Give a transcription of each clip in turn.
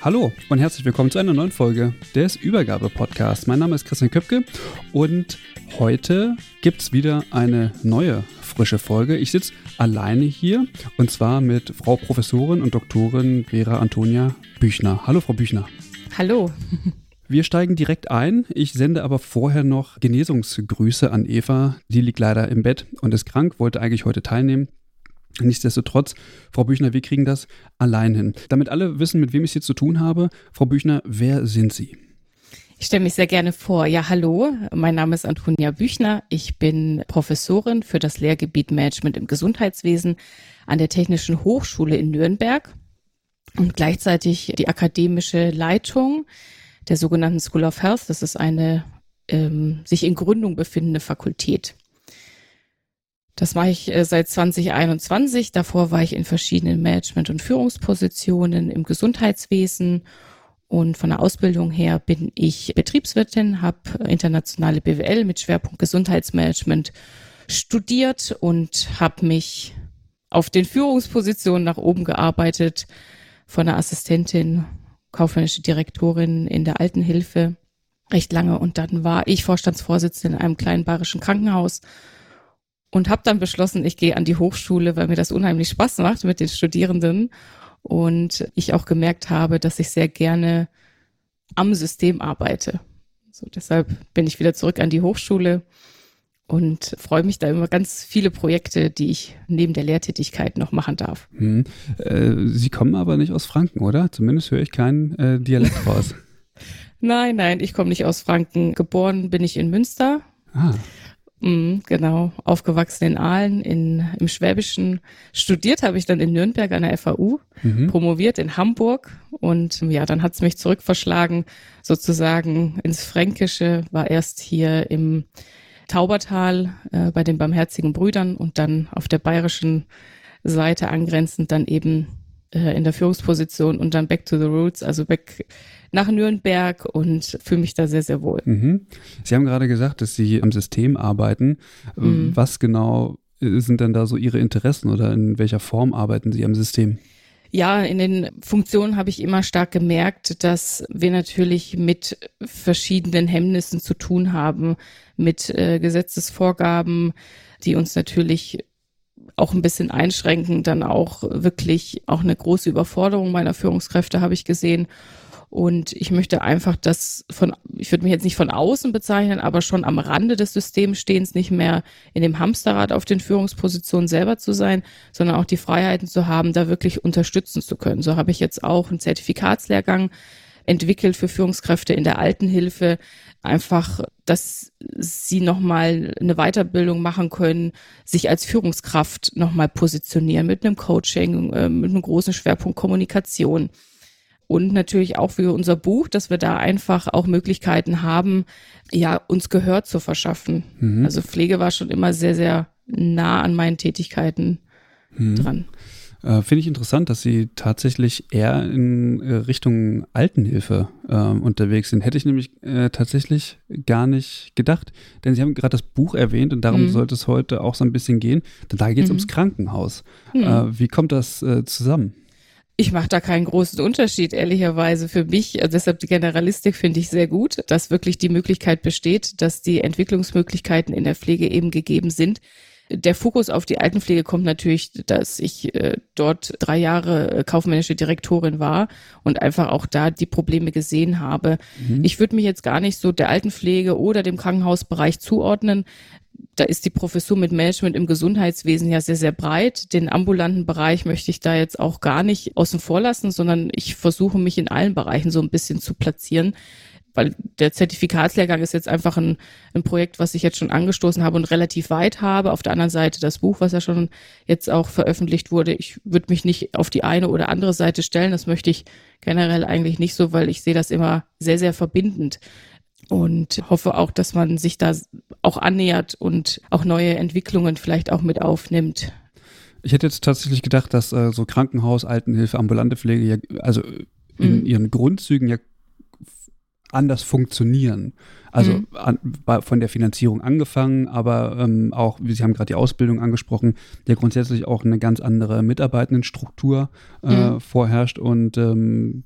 Hallo und herzlich willkommen zu einer neuen Folge des Übergabe-Podcasts. Mein Name ist Christian Köpke und heute gibt es wieder eine neue frische Folge. Ich sitze alleine hier und zwar mit Frau Professorin und Doktorin Vera Antonia Büchner. Hallo, Frau Büchner. Hallo. Wir steigen direkt ein. Ich sende aber vorher noch Genesungsgrüße an Eva. Die liegt leider im Bett und ist krank, wollte eigentlich heute teilnehmen. Nichtsdestotrotz, Frau Büchner, wir kriegen das allein hin. Damit alle wissen, mit wem ich es hier zu tun habe, Frau Büchner, wer sind Sie? Ich stelle mich sehr gerne vor. Ja, hallo, mein Name ist Antonia Büchner. Ich bin Professorin für das Lehrgebiet Management im Gesundheitswesen an der Technischen Hochschule in Nürnberg und gleichzeitig die akademische Leitung der sogenannten School of Health. Das ist eine ähm, sich in Gründung befindende Fakultät. Das mache ich äh, seit 2021. Davor war ich in verschiedenen Management- und Führungspositionen im Gesundheitswesen. Und von der Ausbildung her bin ich Betriebswirtin, habe internationale BWL mit Schwerpunkt Gesundheitsmanagement studiert und habe mich auf den Führungspositionen nach oben gearbeitet, von der Assistentin, kaufmännische Direktorin in der Altenhilfe recht lange. Und dann war ich Vorstandsvorsitzende in einem kleinen bayerischen Krankenhaus und habe dann beschlossen, ich gehe an die Hochschule, weil mir das unheimlich Spaß macht mit den Studierenden und ich auch gemerkt habe, dass ich sehr gerne am System arbeite. So deshalb bin ich wieder zurück an die Hochschule und freue mich da immer ganz viele Projekte, die ich neben der Lehrtätigkeit noch machen darf. Hm. Äh, Sie kommen aber nicht aus Franken, oder? Zumindest höre ich keinen äh, Dialekt raus. nein, nein, ich komme nicht aus Franken. Geboren bin ich in Münster. Ah. Mm, genau, aufgewachsen in Aalen, in, im Schwäbischen. Studiert habe ich dann in Nürnberg an der FAU, mhm. promoviert in Hamburg und ja, dann hat's mich zurückverschlagen, sozusagen ins Fränkische, war erst hier im Taubertal äh, bei den Barmherzigen Brüdern und dann auf der bayerischen Seite angrenzend dann eben äh, in der Führungsposition und dann back to the roots, also back nach Nürnberg und fühle mich da sehr, sehr wohl. Mhm. Sie haben gerade gesagt, dass Sie am System arbeiten. Mhm. Was genau sind denn da so Ihre Interessen oder in welcher Form arbeiten Sie am System? Ja, in den Funktionen habe ich immer stark gemerkt, dass wir natürlich mit verschiedenen Hemmnissen zu tun haben, mit äh, Gesetzesvorgaben, die uns natürlich auch ein bisschen einschränken, dann auch wirklich auch eine große Überforderung meiner Führungskräfte habe ich gesehen. Und ich möchte einfach das von, ich würde mich jetzt nicht von außen bezeichnen, aber schon am Rande des Systems stehens nicht mehr in dem Hamsterrad auf den Führungspositionen selber zu sein, sondern auch die Freiheiten zu haben, da wirklich unterstützen zu können. So habe ich jetzt auch einen Zertifikatslehrgang entwickelt für Führungskräfte in der Altenhilfe, einfach, dass sie nochmal eine Weiterbildung machen können, sich als Führungskraft nochmal positionieren mit einem Coaching, äh, mit einem großen Schwerpunkt Kommunikation. Und natürlich auch für unser Buch, dass wir da einfach auch Möglichkeiten haben, ja, uns Gehör zu verschaffen. Mhm. Also Pflege war schon immer sehr, sehr nah an meinen Tätigkeiten mhm. dran. Äh, Finde ich interessant, dass Sie tatsächlich eher in äh, Richtung Altenhilfe äh, unterwegs sind. Hätte ich nämlich äh, tatsächlich gar nicht gedacht. Denn Sie haben gerade das Buch erwähnt und darum mhm. sollte es heute auch so ein bisschen gehen. Denn da geht es mhm. ums Krankenhaus. Mhm. Äh, wie kommt das zusammen? Ich mache da keinen großen Unterschied, ehrlicherweise für mich. Also deshalb die Generalistik finde ich sehr gut, dass wirklich die Möglichkeit besteht, dass die Entwicklungsmöglichkeiten in der Pflege eben gegeben sind Der Fokus auf die Altenpflege kommt natürlich, dass ich äh, dort drei Jahre äh, kaufmännische Direktorin war und einfach auch da die Probleme gesehen habe. Mhm. Ich würde mich jetzt gar nicht so der Altenpflege oder dem Krankenhausbereich zuordnen. Da ist die Professur mit Management im Gesundheitswesen ja sehr, sehr breit. Den ambulanten Bereich möchte ich da jetzt auch gar nicht außen vor lassen, sondern ich versuche mich in allen Bereichen so ein bisschen zu platzieren weil der Zertifikatslehrgang ist jetzt einfach ein, ein Projekt, was ich jetzt schon angestoßen habe und relativ weit habe. Auf der anderen Seite das Buch, was ja schon jetzt auch veröffentlicht wurde. Ich würde mich nicht auf die eine oder andere Seite stellen. Das möchte ich generell eigentlich nicht so, weil ich sehe das immer sehr, sehr verbindend und hoffe auch, dass man sich da auch annähert und auch neue Entwicklungen vielleicht auch mit aufnimmt. Ich hätte jetzt tatsächlich gedacht, dass äh, so Krankenhaus, Altenhilfe, ambulante Pflege ja, also in mhm. ihren Grundzügen ja anders funktionieren. Also mhm. an, von der Finanzierung angefangen, aber ähm, auch, wie Sie haben gerade die Ausbildung angesprochen, der grundsätzlich auch eine ganz andere Mitarbeitendenstruktur äh, mhm. vorherrscht und ähm,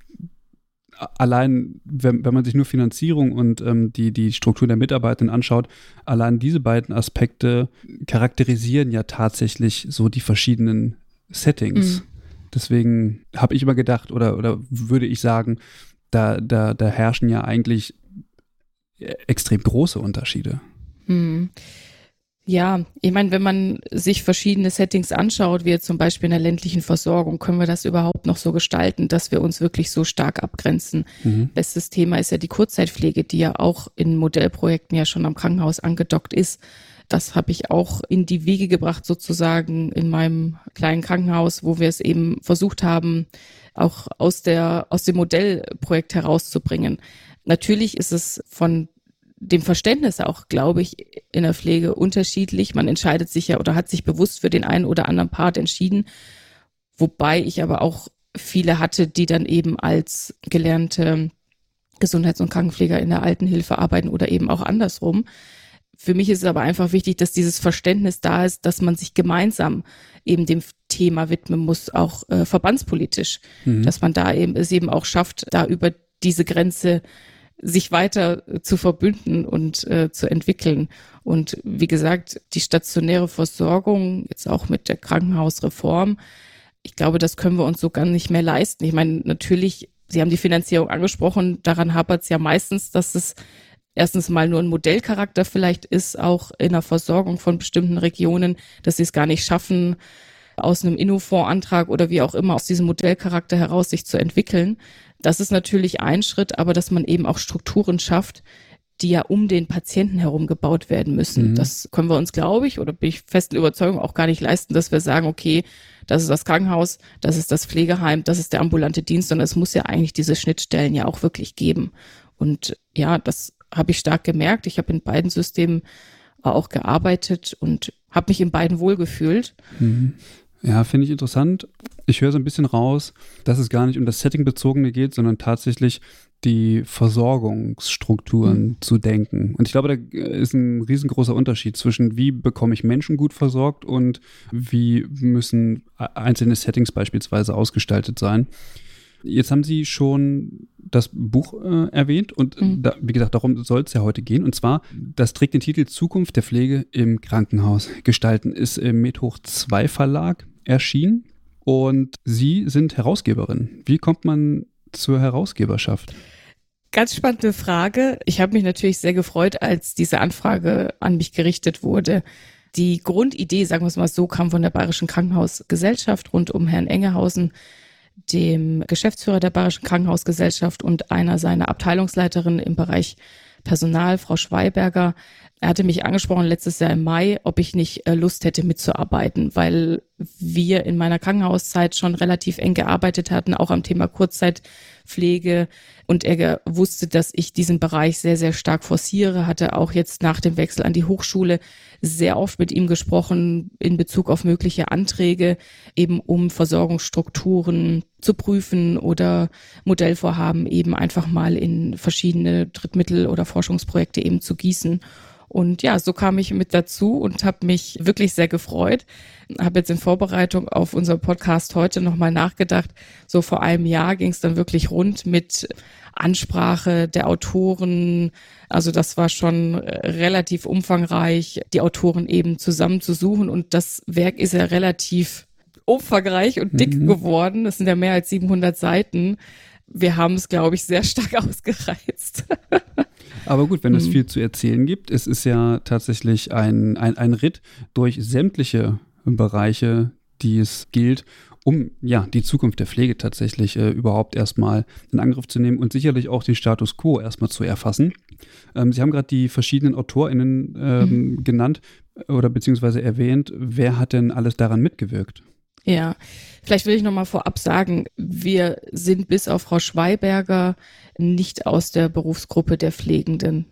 allein, wenn, wenn man sich nur Finanzierung und ähm, die, die Struktur der Mitarbeitenden anschaut, allein diese beiden Aspekte charakterisieren ja tatsächlich so die verschiedenen Settings. Mhm. Deswegen habe ich immer gedacht oder, oder würde ich sagen, da, da, da herrschen ja eigentlich extrem große Unterschiede. Hm. Ja, ich meine, wenn man sich verschiedene Settings anschaut, wie jetzt zum Beispiel in der ländlichen Versorgung, können wir das überhaupt noch so gestalten, dass wir uns wirklich so stark abgrenzen. Mhm. Bestes Thema ist ja die Kurzzeitpflege, die ja auch in Modellprojekten ja schon am Krankenhaus angedockt ist. Das habe ich auch in die Wege gebracht, sozusagen in meinem kleinen Krankenhaus, wo wir es eben versucht haben, auch aus der, aus dem Modellprojekt herauszubringen. Natürlich ist es von dem Verständnis auch, glaube ich, in der Pflege unterschiedlich. Man entscheidet sich ja oder hat sich bewusst für den einen oder anderen Part entschieden. Wobei ich aber auch viele hatte, die dann eben als gelernte Gesundheits- und Krankenpfleger in der Altenhilfe arbeiten oder eben auch andersrum. Für mich ist es aber einfach wichtig, dass dieses Verständnis da ist, dass man sich gemeinsam eben dem Thema widmen muss, auch äh, verbandspolitisch, mhm. dass man da eben es eben auch schafft, da über diese Grenze sich weiter zu verbünden und äh, zu entwickeln. Und wie gesagt, die stationäre Versorgung, jetzt auch mit der Krankenhausreform, ich glaube, das können wir uns so gar nicht mehr leisten. Ich meine, natürlich, Sie haben die Finanzierung angesprochen, daran hapert es ja meistens, dass es erstens mal nur ein Modellcharakter vielleicht ist, auch in der Versorgung von bestimmten Regionen, dass sie es gar nicht schaffen, aus einem Innofonds-Antrag oder wie auch immer aus diesem Modellcharakter heraus sich zu entwickeln. Das ist natürlich ein Schritt, aber dass man eben auch Strukturen schafft, die ja um den Patienten herum gebaut werden müssen. Mhm. Das können wir uns, glaube ich, oder bin ich festen Überzeugung auch gar nicht leisten, dass wir sagen, okay, das ist das Krankenhaus, das ist das Pflegeheim, das ist der ambulante Dienst, sondern es muss ja eigentlich diese Schnittstellen ja auch wirklich geben. Und ja, das habe ich stark gemerkt. Ich habe in beiden Systemen auch gearbeitet und habe mich in beiden wohlgefühlt. Mhm. Ja, finde ich interessant. Ich höre so ein bisschen raus, dass es gar nicht um das Setting-Bezogene geht, sondern tatsächlich die Versorgungsstrukturen mhm. zu denken. Und ich glaube, da ist ein riesengroßer Unterschied zwischen, wie bekomme ich Menschen gut versorgt und wie müssen einzelne Settings beispielsweise ausgestaltet sein. Jetzt haben Sie schon das Buch äh, erwähnt und mhm. da, wie gesagt, darum soll es ja heute gehen. Und zwar, das trägt den Titel Zukunft der Pflege im Krankenhaus gestalten, ist im Methoch 2 Verlag erschienen und Sie sind Herausgeberin. Wie kommt man zur Herausgeberschaft? Ganz spannende Frage. Ich habe mich natürlich sehr gefreut, als diese Anfrage an mich gerichtet wurde. Die Grundidee, sagen wir es mal so, kam von der Bayerischen Krankenhausgesellschaft rund um Herrn Engehausen dem Geschäftsführer der Bayerischen Krankenhausgesellschaft und einer seiner Abteilungsleiterinnen im Bereich Personal, Frau Schweiberger. Er hatte mich angesprochen letztes Jahr im Mai, ob ich nicht äh, Lust hätte mitzuarbeiten, weil wir in meiner Krankenhauszeit schon relativ eng gearbeitet hatten, auch am Thema Kurzzeitpflege. Und er wusste, dass ich diesen Bereich sehr, sehr stark forciere, hatte auch jetzt nach dem Wechsel an die Hochschule sehr oft mit ihm gesprochen in Bezug auf mögliche Anträge, eben um Versorgungsstrukturen zu prüfen oder Modellvorhaben eben einfach mal in verschiedene Drittmittel oder Forschungsprojekte eben zu gießen. Und ja, so kam ich mit dazu und habe mich wirklich sehr gefreut. Habe jetzt in Vorbereitung auf unser Podcast heute nochmal nachgedacht. So vor einem Jahr ging es dann wirklich rund mit Ansprache der Autoren. Also das war schon äh, relativ umfangreich, die Autoren eben zusammenzusuchen. Und das Werk ist ja relativ umfangreich und dick mhm. geworden. Das sind ja mehr als 700 Seiten. Wir haben es, glaube ich, sehr stark ausgereizt. Aber gut, wenn es mhm. viel zu erzählen gibt, es ist ja tatsächlich ein, ein, ein Ritt durch sämtliche Bereiche, die es gilt, um ja die Zukunft der Pflege tatsächlich äh, überhaupt erstmal in Angriff zu nehmen und sicherlich auch den Status quo erstmal zu erfassen. Ähm, Sie haben gerade die verschiedenen AutorInnen ähm, mhm. genannt oder beziehungsweise erwähnt. Wer hat denn alles daran mitgewirkt? Ja, vielleicht will ich noch mal vorab sagen, wir sind bis auf Frau Schweiberger nicht aus der Berufsgruppe der Pflegenden.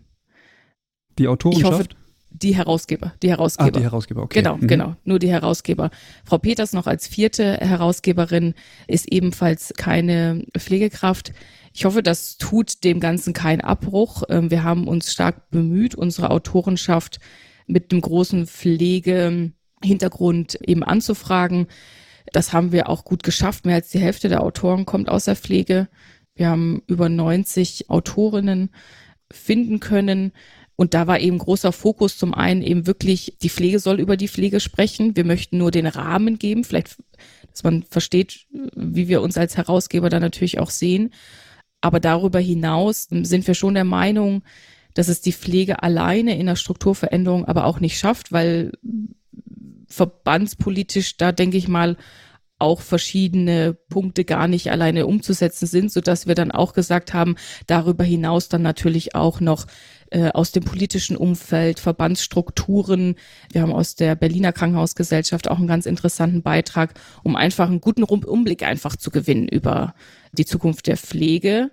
Die Autorenschaft? Ich hoffe, die Herausgeber, die Herausgeber. Ah, die Herausgeber, okay. Genau, mhm. genau, nur die Herausgeber. Frau Peters noch als vierte Herausgeberin ist ebenfalls keine Pflegekraft. Ich hoffe, das tut dem Ganzen keinen Abbruch. Ähm, wir haben uns stark bemüht, unsere Autorenschaft mit dem großen Pflegehintergrund eben anzufragen. Das haben wir auch gut geschafft. Mehr als die Hälfte der Autoren kommt aus der Pflege. Wir haben über 90 Autorinnen finden können. Und da war eben großer Fokus zum einen eben wirklich, die Pflege soll über die Pflege sprechen. Wir möchten nur den Rahmen geben, vielleicht, dass man versteht, wie wir uns als Herausgeber da natürlich auch sehen. Aber darüber hinaus sind wir schon der Meinung, dass es die Pflege alleine in der Strukturveränderung aber auch nicht schafft, weil verbandspolitisch da denke ich mal auch verschiedene Punkte gar nicht alleine umzusetzen sind, so dass wir dann auch gesagt haben, darüber hinaus dann natürlich auch noch äh, aus dem politischen Umfeld, Verbandsstrukturen. Wir haben aus der Berliner Krankenhausgesellschaft auch einen ganz interessanten Beitrag, um einfach einen guten Umblick einfach zu gewinnen über die Zukunft der Pflege.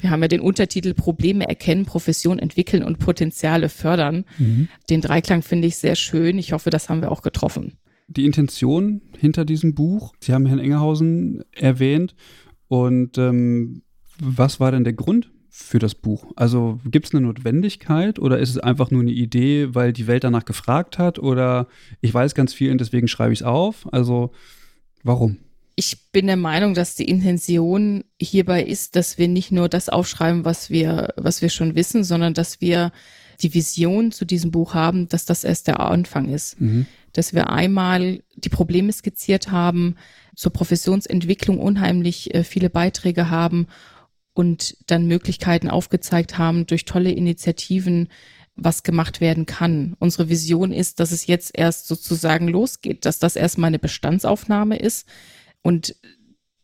Wir haben ja den Untertitel Probleme erkennen, Profession entwickeln und Potenziale fördern. Mhm. Den Dreiklang finde ich sehr schön. Ich hoffe, das haben wir auch getroffen die Intention hinter diesem Buch? Sie haben Herrn Engerhausen erwähnt. Und ähm, was war denn der Grund für das Buch? Also gibt es eine Notwendigkeit oder ist es einfach nur eine Idee, weil die Welt danach gefragt hat? Oder ich weiß ganz viel und deswegen schreibe ich es auf? Also warum? Ich bin der Meinung, dass die Intention hierbei ist, dass wir nicht nur das aufschreiben, was wir, was wir schon wissen, sondern dass wir die Vision zu diesem Buch haben, dass das erst der Anfang ist. Mhm dass wir einmal die Probleme skizziert haben, zur Professionsentwicklung unheimlich äh, viele Beiträge haben und dann Möglichkeiten aufgezeigt haben durch tolle Initiativen, was gemacht werden kann. Unsere Vision ist, dass es jetzt erst sozusagen losgeht, dass das erstmal eine Bestandsaufnahme ist und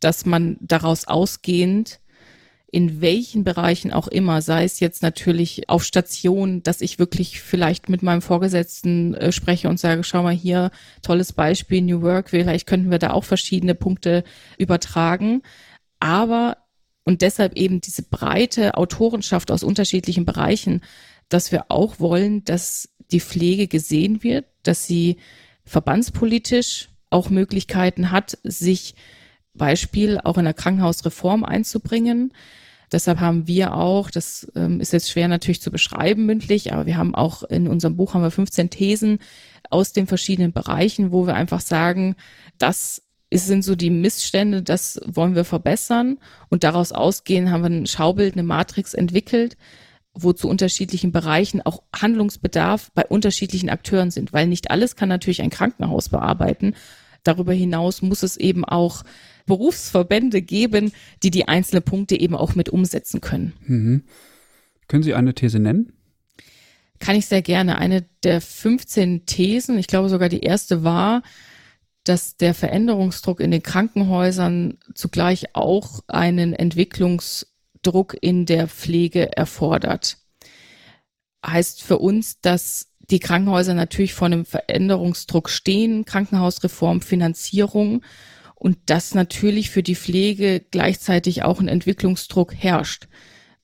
dass man daraus ausgehend in welchen Bereichen auch immer, sei es jetzt natürlich auf Station, dass ich wirklich vielleicht mit meinem Vorgesetzten äh, spreche und sage, schau mal hier, tolles Beispiel, New Work, vielleicht könnten wir da auch verschiedene Punkte übertragen. Aber, und deshalb eben diese breite Autorenschaft aus unterschiedlichen Bereichen, dass wir auch wollen, dass die Pflege gesehen wird, dass sie verbandspolitisch auch Möglichkeiten hat, sich Beispiel auch in der Krankenhausreform einzubringen. Deshalb haben wir auch, das ähm, ist jetzt schwer natürlich zu beschreiben mündlich, aber wir haben auch in unserem Buch haben wir 15 Thesen aus den verschiedenen Bereichen, wo wir einfach sagen, das sind so die Missstände, das wollen wir verbessern und daraus ausgehen haben wir ein Schaubild, eine Matrix entwickelt, wo zu unterschiedlichen Bereichen auch Handlungsbedarf bei unterschiedlichen Akteuren sind, weil nicht alles kann natürlich ein Krankenhaus bearbeiten. Darüber hinaus muss es eben auch Berufsverbände geben, die die einzelnen Punkte eben auch mit umsetzen können. Mhm. Können Sie eine These nennen? Kann ich sehr gerne. Eine der 15 Thesen, ich glaube sogar die erste war, dass der Veränderungsdruck in den Krankenhäusern zugleich auch einen Entwicklungsdruck in der Pflege erfordert. Heißt für uns, dass die Krankenhäuser natürlich vor einem Veränderungsdruck stehen, Krankenhausreform, Finanzierung und dass natürlich für die Pflege gleichzeitig auch ein Entwicklungsdruck herrscht.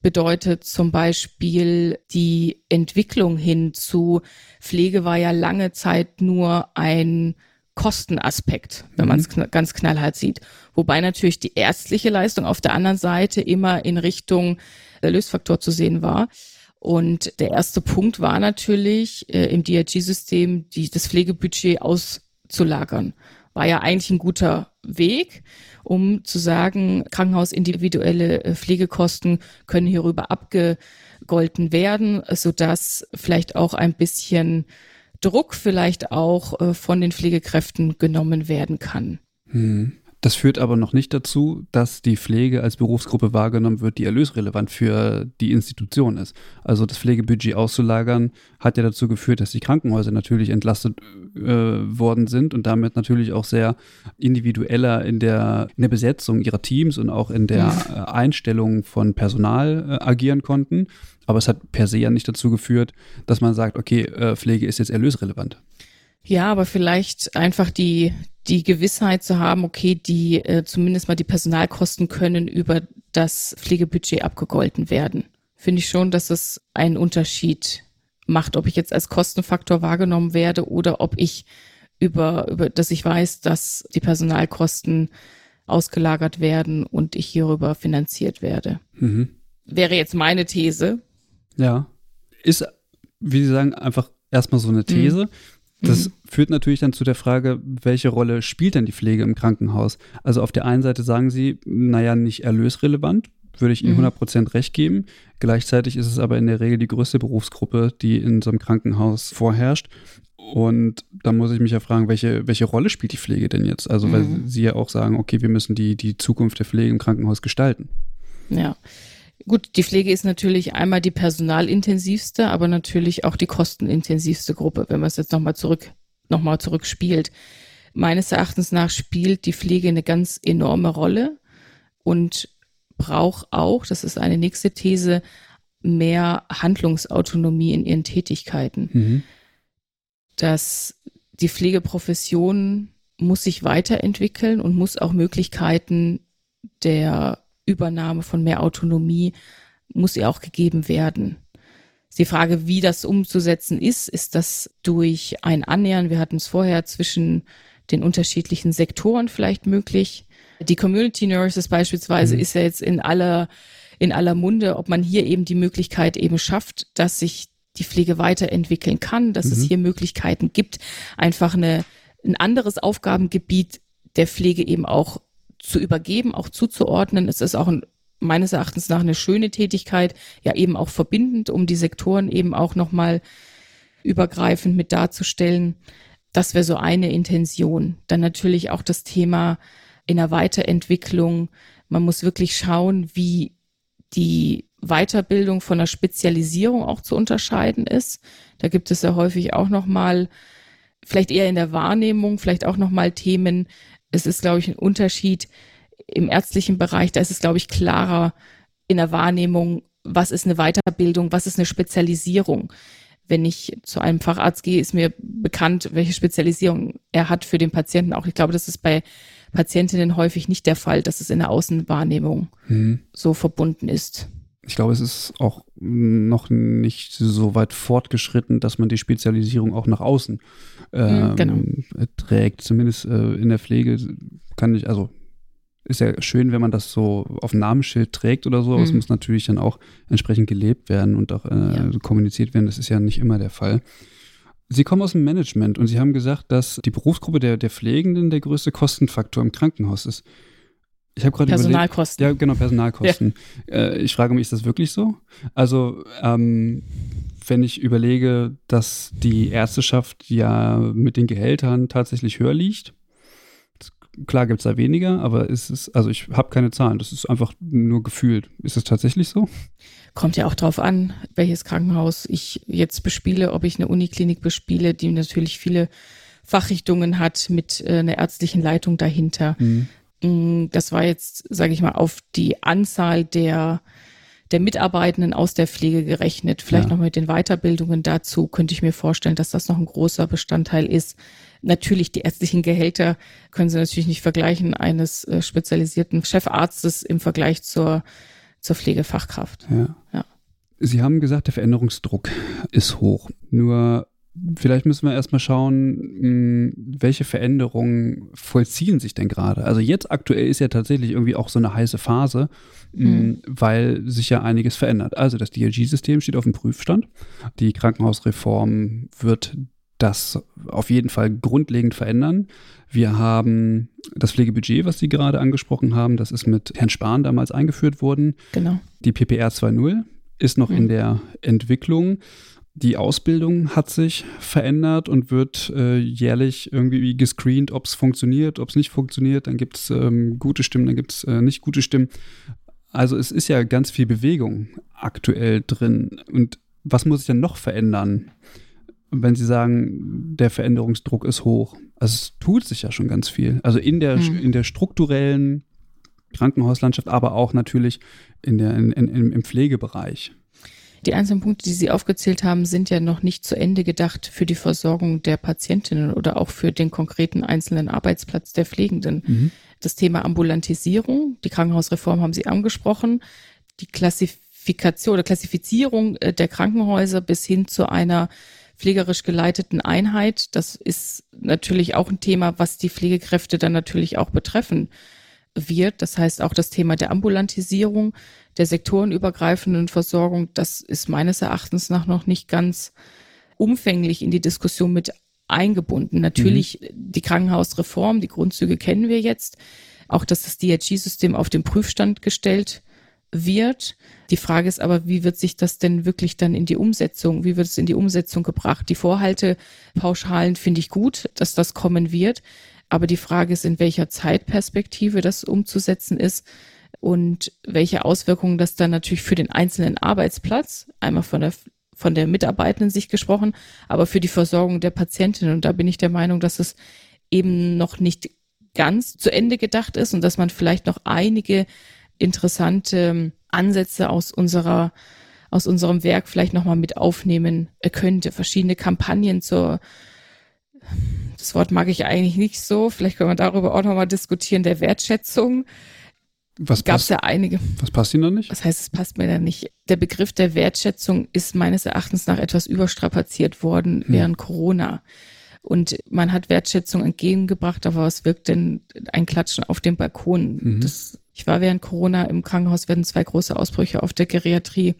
Bedeutet zum Beispiel die Entwicklung hin zu Pflege war ja lange Zeit nur ein Kostenaspekt, wenn mhm. man es kn ganz knallhart sieht. Wobei natürlich die ärztliche Leistung auf der anderen Seite immer in Richtung Lösfaktor zu sehen war. Und der erste Punkt war natürlich äh, im DRG-System, das Pflegebudget auszulagern. War ja eigentlich ein guter Weg, um zu sagen, Krankenhausindividuelle äh, Pflegekosten können hierüber abgegolten werden, sodass vielleicht auch ein bisschen Druck vielleicht auch äh, von den Pflegekräften genommen werden kann. Hm. Das führt aber noch nicht dazu, dass die Pflege als Berufsgruppe wahrgenommen wird, die erlösrelevant für die Institution ist. Also das Pflegebudget auszulagern hat ja dazu geführt, dass die Krankenhäuser natürlich entlastet äh, worden sind und damit natürlich auch sehr individueller in der, in der Besetzung ihrer Teams und auch in der äh, Einstellung von Personal äh, agieren konnten. Aber es hat per se ja nicht dazu geführt, dass man sagt, okay, äh, Pflege ist jetzt erlösrelevant. Ja, aber vielleicht einfach die, die Gewissheit zu haben, okay, die äh, zumindest mal die Personalkosten können über das Pflegebudget abgegolten werden. Finde ich schon, dass es einen Unterschied macht, ob ich jetzt als Kostenfaktor wahrgenommen werde oder ob ich über, über, dass ich weiß, dass die Personalkosten ausgelagert werden und ich hierüber finanziert werde. Mhm. Wäre jetzt meine These. Ja. Ist, wie Sie sagen, einfach erstmal so eine These. Mhm. Das mhm. führt natürlich dann zu der Frage, welche Rolle spielt denn die Pflege im Krankenhaus? Also auf der einen Seite sagen Sie, naja, nicht erlösrelevant, würde ich Ihnen mhm. 100% recht geben. Gleichzeitig ist es aber in der Regel die größte Berufsgruppe, die in so einem Krankenhaus vorherrscht. Und da muss ich mich ja fragen, welche, welche Rolle spielt die Pflege denn jetzt? Also, mhm. weil Sie ja auch sagen, okay, wir müssen die, die Zukunft der Pflege im Krankenhaus gestalten. Ja. Gut, die Pflege ist natürlich einmal die personalintensivste, aber natürlich auch die kostenintensivste Gruppe, wenn man es jetzt nochmal zurück, nochmal zurückspielt. Meines Erachtens nach spielt die Pflege eine ganz enorme Rolle und braucht auch, das ist eine nächste These, mehr Handlungsautonomie in ihren Tätigkeiten. Mhm. Dass die Pflegeprofession muss sich weiterentwickeln und muss auch Möglichkeiten der Übernahme von mehr Autonomie muss ihr auch gegeben werden. Die Frage, wie das umzusetzen ist, ist das durch ein Annähern, wir hatten es vorher, zwischen den unterschiedlichen Sektoren vielleicht möglich. Die Community Nurses beispielsweise mhm. ist ja jetzt in aller, in aller Munde, ob man hier eben die Möglichkeit eben schafft, dass sich die Pflege weiterentwickeln kann, dass mhm. es hier Möglichkeiten gibt, einfach eine, ein anderes Aufgabengebiet der Pflege eben auch zu übergeben, auch zuzuordnen. Es ist auch ein, meines Erachtens nach eine schöne Tätigkeit, ja eben auch verbindend, um die Sektoren eben auch nochmal übergreifend mit darzustellen. Das wäre so eine Intention. Dann natürlich auch das Thema in der Weiterentwicklung. Man muss wirklich schauen, wie die Weiterbildung von der Spezialisierung auch zu unterscheiden ist. Da gibt es ja häufig auch nochmal, vielleicht eher in der Wahrnehmung, vielleicht auch nochmal Themen, es ist, glaube ich, ein Unterschied im ärztlichen Bereich. Da ist es, glaube ich, klarer in der Wahrnehmung, was ist eine Weiterbildung, was ist eine Spezialisierung. Wenn ich zu einem Facharzt gehe, ist mir bekannt, welche Spezialisierung er hat für den Patienten. Auch ich glaube, das ist bei Patientinnen häufig nicht der Fall, dass es in der Außenwahrnehmung mhm. so verbunden ist. Ich glaube, es ist auch noch nicht so weit fortgeschritten, dass man die Spezialisierung auch nach außen mhm, ähm, genau. trägt. Zumindest äh, in der Pflege kann ich, also ist ja schön, wenn man das so auf Namensschild trägt oder so, aber mhm. es muss natürlich dann auch entsprechend gelebt werden und auch äh, ja. kommuniziert werden. Das ist ja nicht immer der Fall. Sie kommen aus dem Management und Sie haben gesagt, dass die Berufsgruppe der, der Pflegenden der größte Kostenfaktor im Krankenhaus ist. Ich habe gerade Personalkosten. Überlegt, ja, genau, Personalkosten. Ja. Äh, ich frage mich, ist das wirklich so? Also, ähm, wenn ich überlege, dass die Ärzteschaft ja mit den Gehältern tatsächlich höher liegt, klar gibt es da weniger, aber ist es, also ich habe keine Zahlen, das ist einfach nur gefühlt. Ist es tatsächlich so? Kommt ja auch drauf an, welches Krankenhaus ich jetzt bespiele, ob ich eine Uniklinik bespiele, die natürlich viele Fachrichtungen hat mit äh, einer ärztlichen Leitung dahinter. Mhm. Mm, das war jetzt, sage ich mal, auf die Anzahl der der Mitarbeitenden aus der Pflege gerechnet. Vielleicht ja. noch mit den Weiterbildungen dazu könnte ich mir vorstellen, dass das noch ein großer Bestandteil ist. Natürlich, die ärztlichen Gehälter können Sie natürlich nicht vergleichen eines äh, spezialisierten Chefarztes im Vergleich zur, zur Pflegefachkraft. Ja. ja. Sie haben gesagt, der Veränderungsdruck ist hoch. Nur vielleicht müssen wir erstmal schauen, hm, welche Veränderungen vollziehen sich denn gerade. Also jetzt aktuell ist ja tatsächlich irgendwie auch so eine heiße Phase, mhm. weil sich ja einiges verändert. Also das DRG-System steht auf dem Prüfstand. Die Krankenhausreform wird das auf jeden Fall grundlegend verändern. Wir haben das Pflegebudget, was Sie gerade angesprochen haben, das ist mit Herrn Spahn damals eingeführt worden. Genau. Die PPR 2.0 ist noch mhm. in der Entwicklung. Die Ausbildung hat sich verändert und wird äh, jährlich irgendwie gescreent, ob es funktioniert, ob es nicht funktioniert. Dann gibt es ähm, gute Stimmen, dann gibt es äh, nicht gute Stimmen. Also es ist ja ganz viel Bewegung aktuell drin. Und was muss sich denn noch verändern, wenn Sie sagen, der Veränderungsdruck ist hoch? Also es tut sich ja schon ganz viel. Also in der, mhm. in der strukturellen Krankenhauslandschaft, aber auch natürlich in der, in, in, im Pflegebereich. Die einzelnen Punkte, die Sie aufgezählt haben, sind ja noch nicht zu Ende gedacht für die Versorgung der Patientinnen oder auch für den konkreten einzelnen Arbeitsplatz der Pflegenden. Mhm. Das Thema Ambulantisierung, die Krankenhausreform haben Sie angesprochen, die Klassifikation oder Klassifizierung äh, der Krankenhäuser bis hin zu einer pflegerisch geleiteten Einheit. Das ist natürlich auch ein Thema, was die Pflegekräfte dann natürlich auch betreffen wird. Das heißt auch das Thema der Ambulantisierung der sektorenübergreifenden Versorgung, das ist meines Erachtens nach noch nicht ganz umfänglich in die Diskussion mit eingebunden. Natürlich mhm. die Krankenhausreform, die Grundzüge kennen wir jetzt. Auch, dass das DRG-System auf den Prüfstand gestellt wird. Die Frage ist aber, wie wird sich das denn wirklich dann in die Umsetzung, wie wird es in die Umsetzung gebracht? Die Vorhaltepauschalen finde ich gut, dass das kommen wird. Aber die Frage ist, in welcher Zeitperspektive das umzusetzen ist und welche Auswirkungen das dann natürlich für den einzelnen Arbeitsplatz, einmal von der von der Mitarbeitenden sich gesprochen, aber für die Versorgung der Patientin. Und da bin ich der Meinung, dass es eben noch nicht ganz zu Ende gedacht ist und dass man vielleicht noch einige interessante Ansätze aus unserer aus unserem Werk vielleicht nochmal mit aufnehmen könnte. Verschiedene Kampagnen zur, das Wort mag ich eigentlich nicht so, vielleicht können wir darüber auch nochmal diskutieren, der Wertschätzung was gab es ja einige. Was passt Ihnen da nicht? Was heißt, es passt mir da nicht? Der Begriff der Wertschätzung ist meines Erachtens nach etwas überstrapaziert worden hm. während Corona. Und man hat Wertschätzung entgegengebracht, aber was wirkt denn ein Klatschen auf dem Balkon? Mhm. Das, ich war während Corona im Krankenhaus, werden zwei große Ausbrüche auf der Geriatrie.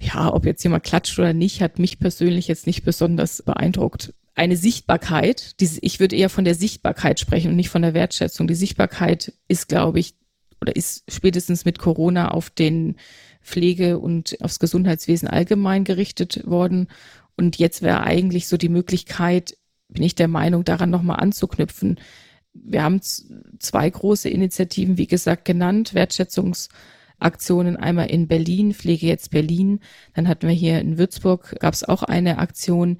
Ja, ob jetzt jemand klatscht oder nicht, hat mich persönlich jetzt nicht besonders beeindruckt eine Sichtbarkeit, die, ich würde eher von der Sichtbarkeit sprechen und nicht von der Wertschätzung. Die Sichtbarkeit ist, glaube ich, oder ist spätestens mit Corona auf den Pflege und aufs Gesundheitswesen allgemein gerichtet worden. Und jetzt wäre eigentlich so die Möglichkeit, bin ich der Meinung, daran nochmal anzuknüpfen. Wir haben zwei große Initiativen, wie gesagt, genannt, Wertschätzungsaktionen, einmal in Berlin, Pflege jetzt Berlin. Dann hatten wir hier in Würzburg, gab es auch eine Aktion,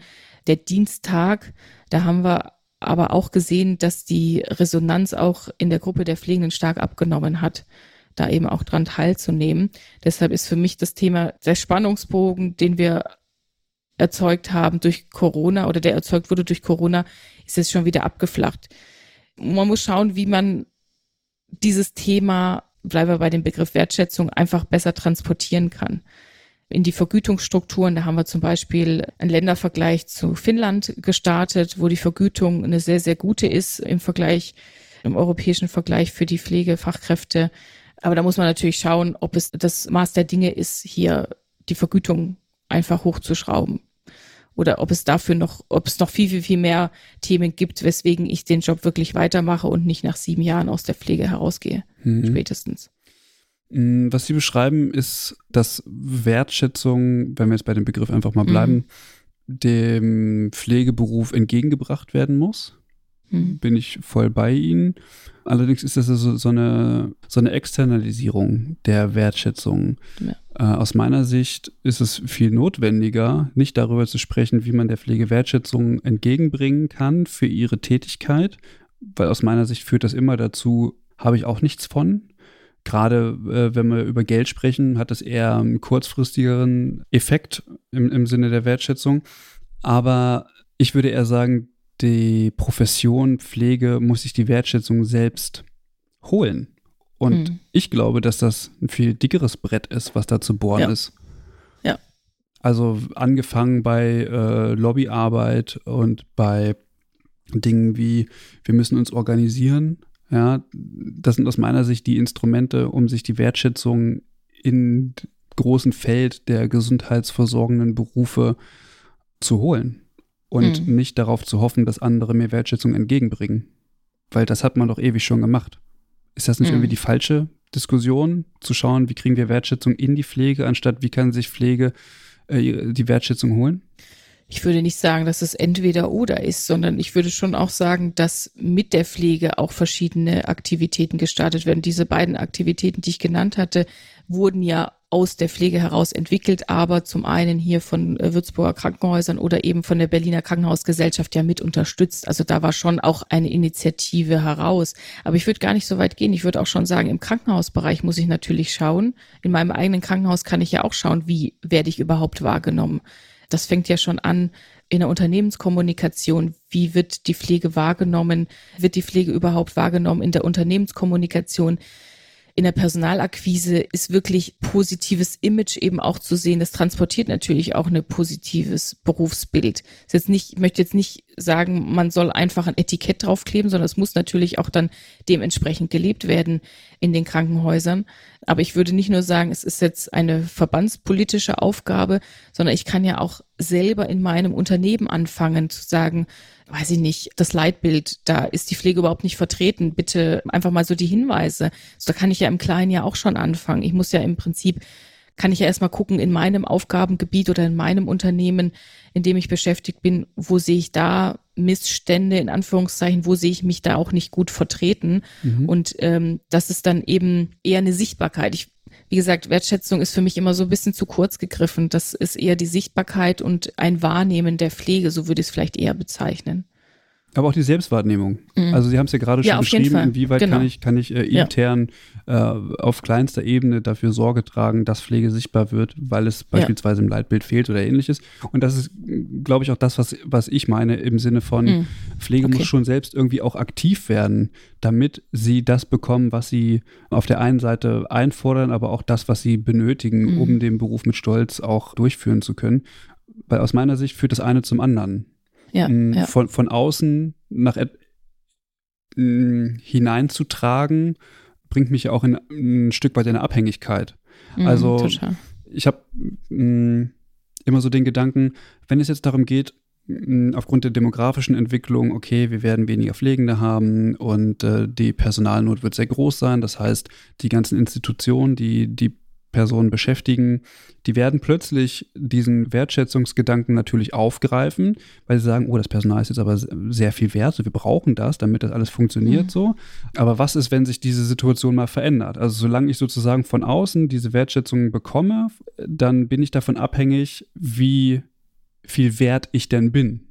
der Dienstag. Da haben wir aber auch gesehen, dass die Resonanz auch in der Gruppe der Pflegenden stark abgenommen hat, da eben auch dran teilzunehmen. Deshalb ist für mich das Thema der Spannungsbogen, den wir erzeugt haben durch Corona oder der erzeugt wurde durch Corona, ist jetzt schon wieder abgeflacht. Man muss schauen, wie man dieses Thema, bleiben wir bei dem Begriff Wertschätzung, einfach besser transportieren kann in die Vergütungsstrukturen. Da haben wir zum Beispiel einen Ländervergleich zu Finnland gestartet, wo die Vergütung eine sehr, sehr gute ist im Vergleich, im europäischen Vergleich für die Pflegefachkräfte. Aber da muss man natürlich schauen, ob es das Maß der Dinge ist, hier die Vergütung einfach hochzuschrauben. Oder ob es dafür noch, ob es noch viel, viel, viel mehr Themen gibt, weswegen ich den Job wirklich weitermache und nicht nach sieben Jahren aus der Pflege herausgehe. Mhm. Spätestens. Mm, was Sie beschreiben, ist, dass Wertschätzung, wenn wir jetzt bei dem Begriff einfach mal bleiben, mhm. dem Pflegeberuf entgegengebracht werden muss. Mhm. Bin ich voll bei Ihnen. Allerdings ist das so, so, eine, so eine Externalisierung der Wertschätzung. Ja. Äh, aus meiner Sicht ist es viel notwendiger, nicht darüber zu sprechen, wie man der Pflege Wertschätzung entgegenbringen kann für ihre Tätigkeit, weil aus meiner Sicht führt das immer dazu, habe ich auch nichts von, Gerade äh, wenn wir über Geld sprechen, hat das eher einen kurzfristigeren Effekt im, im Sinne der Wertschätzung. Aber ich würde eher sagen, die Profession Pflege muss sich die Wertschätzung selbst holen. Und hm. ich glaube, dass das ein viel dickeres Brett ist, was da zu bohren ja. ist. Ja. Also angefangen bei äh, Lobbyarbeit und bei Dingen wie, wir müssen uns organisieren. Ja, das sind aus meiner Sicht die Instrumente, um sich die Wertschätzung in großen Feld der gesundheitsversorgenden Berufe zu holen und mhm. nicht darauf zu hoffen, dass andere mir Wertschätzung entgegenbringen. Weil das hat man doch ewig schon gemacht. Ist das nicht mhm. irgendwie die falsche Diskussion, zu schauen, wie kriegen wir Wertschätzung in die Pflege, anstatt wie kann sich Pflege äh, die Wertschätzung holen? Ich würde nicht sagen, dass es entweder oder ist, sondern ich würde schon auch sagen, dass mit der Pflege auch verschiedene Aktivitäten gestartet werden. Diese beiden Aktivitäten, die ich genannt hatte, wurden ja aus der Pflege heraus entwickelt, aber zum einen hier von äh, Würzburger Krankenhäusern oder eben von der Berliner Krankenhausgesellschaft ja mit unterstützt. Also da war schon auch eine Initiative heraus. Aber ich würde gar nicht so weit gehen. Ich würde auch schon sagen, im Krankenhausbereich muss ich natürlich schauen. In meinem eigenen Krankenhaus kann ich ja auch schauen, wie werde ich überhaupt wahrgenommen. Das fängt ja schon an in der Unternehmenskommunikation. Wie wird die Pflege wahrgenommen? Wird die Pflege überhaupt wahrgenommen in der Unternehmenskommunikation? In der Personalakquise ist wirklich positives Image eben auch zu sehen. Das transportiert natürlich auch ein positives Berufsbild. Ist jetzt nicht, ich möchte jetzt nicht sagen, man soll einfach ein Etikett draufkleben, sondern es muss natürlich auch dann dementsprechend gelebt werden in den Krankenhäusern. Aber ich würde nicht nur sagen, es ist jetzt eine verbandspolitische Aufgabe, sondern ich kann ja auch selber in meinem Unternehmen anfangen zu sagen, weiß ich nicht, das Leitbild, da ist die Pflege überhaupt nicht vertreten. Bitte einfach mal so die Hinweise. Also da kann ich ja im Kleinen ja auch schon anfangen. Ich muss ja im Prinzip, kann ich ja erstmal gucken, in meinem Aufgabengebiet oder in meinem Unternehmen, in dem ich beschäftigt bin, wo sehe ich da Missstände, in Anführungszeichen, wo sehe ich mich da auch nicht gut vertreten. Mhm. Und ähm, das ist dann eben eher eine Sichtbarkeit. Ich wie gesagt, Wertschätzung ist für mich immer so ein bisschen zu kurz gegriffen. Das ist eher die Sichtbarkeit und ein Wahrnehmen der Pflege, so würde ich es vielleicht eher bezeichnen. Aber auch die Selbstwahrnehmung. Mhm. Also Sie haben es ja gerade schon ja, beschrieben, inwieweit genau. kann ich, kann ich äh, intern ja. äh, auf kleinster Ebene dafür Sorge tragen, dass Pflege sichtbar wird, weil es beispielsweise ja. im Leitbild fehlt oder ähnliches. Und das ist, glaube ich, auch das, was, was ich meine im Sinne von mhm. Pflege okay. muss schon selbst irgendwie auch aktiv werden, damit sie das bekommen, was sie auf der einen Seite einfordern, aber auch das, was sie benötigen, mhm. um den Beruf mit Stolz auch durchführen zu können. Weil aus meiner Sicht führt das eine zum anderen ja, ja. Von, von außen nach hineinzutragen, bringt mich auch in ein Stück weit in eine Abhängigkeit. Mhm, also total. ich habe immer so den Gedanken, wenn es jetzt darum geht, aufgrund der demografischen Entwicklung, okay, wir werden weniger Pflegende haben und äh, die Personalnot wird sehr groß sein. Das heißt, die ganzen Institutionen, die die Personen beschäftigen, die werden plötzlich diesen Wertschätzungsgedanken natürlich aufgreifen, weil sie sagen, oh, das Personal ist jetzt aber sehr viel wert, so wir brauchen das, damit das alles funktioniert mhm. so. Aber was ist, wenn sich diese Situation mal verändert? Also solange ich sozusagen von außen diese Wertschätzung bekomme, dann bin ich davon abhängig, wie viel wert ich denn bin,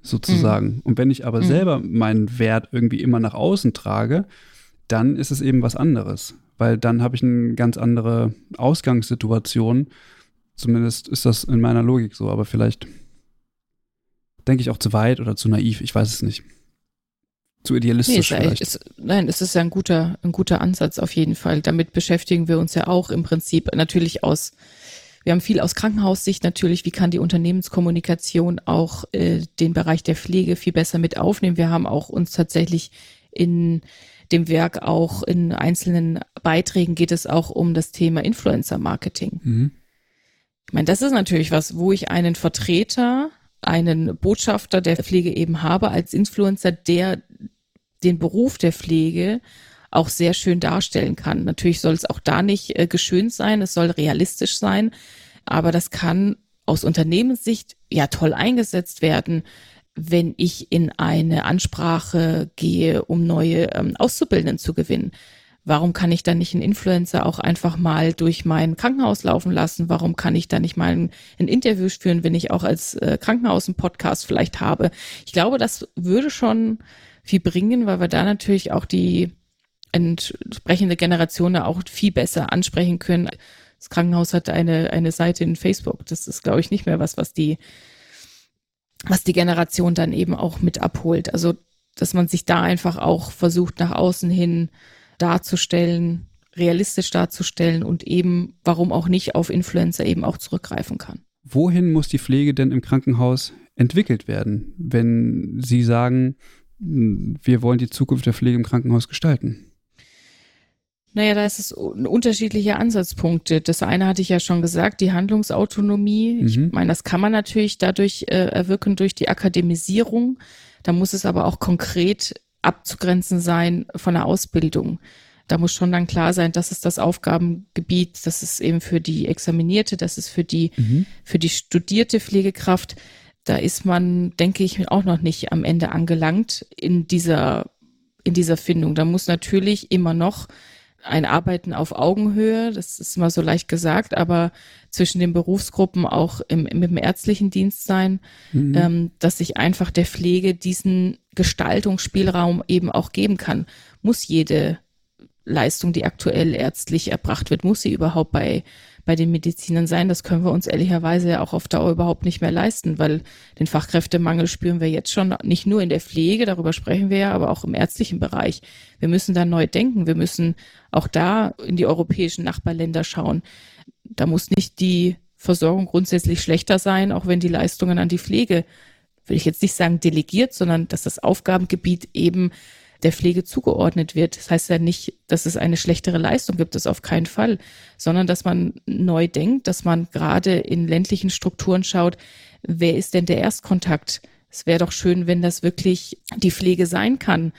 sozusagen. Mhm. Und wenn ich aber mhm. selber meinen Wert irgendwie immer nach außen trage, dann ist es eben was anderes weil dann habe ich eine ganz andere Ausgangssituation. Zumindest ist das in meiner Logik so, aber vielleicht denke ich auch zu weit oder zu naiv, ich weiß es nicht. Zu idealistisch nee, vielleicht. Ist, nein, es ist ja ein guter, ein guter Ansatz auf jeden Fall. Damit beschäftigen wir uns ja auch im Prinzip natürlich aus, wir haben viel aus Krankenhaussicht natürlich, wie kann die Unternehmenskommunikation auch äh, den Bereich der Pflege viel besser mit aufnehmen. Wir haben auch uns tatsächlich in dem Werk auch in einzelnen Beiträgen geht es auch um das Thema Influencer-Marketing. Mhm. Ich meine, das ist natürlich was, wo ich einen Vertreter, einen Botschafter der Pflege eben habe als Influencer, der den Beruf der Pflege auch sehr schön darstellen kann. Natürlich soll es auch da nicht äh, geschönt sein, es soll realistisch sein, aber das kann aus Unternehmenssicht ja toll eingesetzt werden wenn ich in eine Ansprache gehe, um neue ähm, Auszubildenden zu gewinnen. Warum kann ich dann nicht einen Influencer auch einfach mal durch mein Krankenhaus laufen lassen? Warum kann ich da nicht mal ein, ein Interview führen, wenn ich auch als äh, Krankenhaus einen Podcast vielleicht habe? Ich glaube, das würde schon viel bringen, weil wir da natürlich auch die entsprechende Generation auch viel besser ansprechen können. Das Krankenhaus hat eine, eine Seite in Facebook. Das ist, glaube ich, nicht mehr was, was die was die Generation dann eben auch mit abholt. Also, dass man sich da einfach auch versucht, nach außen hin darzustellen, realistisch darzustellen und eben, warum auch nicht, auf Influencer eben auch zurückgreifen kann. wohin muss die Pflege denn im Krankenhaus entwickelt werden, wenn Sie sagen, wir wollen die Zukunft der Pflege im Krankenhaus gestalten? Naja, da ist es unterschiedliche Ansatzpunkte. Das eine hatte ich ja schon gesagt, die Handlungsautonomie. Mhm. Ich meine, das kann man natürlich dadurch äh, erwirken durch die Akademisierung. Da muss es aber auch konkret abzugrenzen sein von der Ausbildung. Da muss schon dann klar sein, das ist das Aufgabengebiet, das ist eben für die Examinierte, das ist für die, mhm. für die studierte Pflegekraft. Da ist man, denke ich, auch noch nicht am Ende angelangt in dieser, in dieser Findung. Da muss natürlich immer noch ein Arbeiten auf Augenhöhe, das ist immer so leicht gesagt, aber zwischen den Berufsgruppen auch im, mit dem ärztlichen Dienst sein, mhm. ähm, dass sich einfach der Pflege diesen Gestaltungsspielraum eben auch geben kann. Muss jede Leistung, die aktuell ärztlich erbracht wird, muss sie überhaupt bei bei den Medizinern sein. Das können wir uns ehrlicherweise auch auf Dauer überhaupt nicht mehr leisten, weil den Fachkräftemangel spüren wir jetzt schon nicht nur in der Pflege, darüber sprechen wir ja, aber auch im ärztlichen Bereich. Wir müssen da neu denken. Wir müssen auch da in die europäischen Nachbarländer schauen. Da muss nicht die Versorgung grundsätzlich schlechter sein, auch wenn die Leistungen an die Pflege, würde ich jetzt nicht sagen delegiert, sondern dass das Aufgabengebiet eben der Pflege zugeordnet wird. Das heißt ja nicht, dass es eine schlechtere Leistung gibt, das auf keinen Fall, sondern dass man neu denkt, dass man gerade in ländlichen Strukturen schaut, wer ist denn der Erstkontakt? Es wäre doch schön, wenn das wirklich die Pflege sein kann.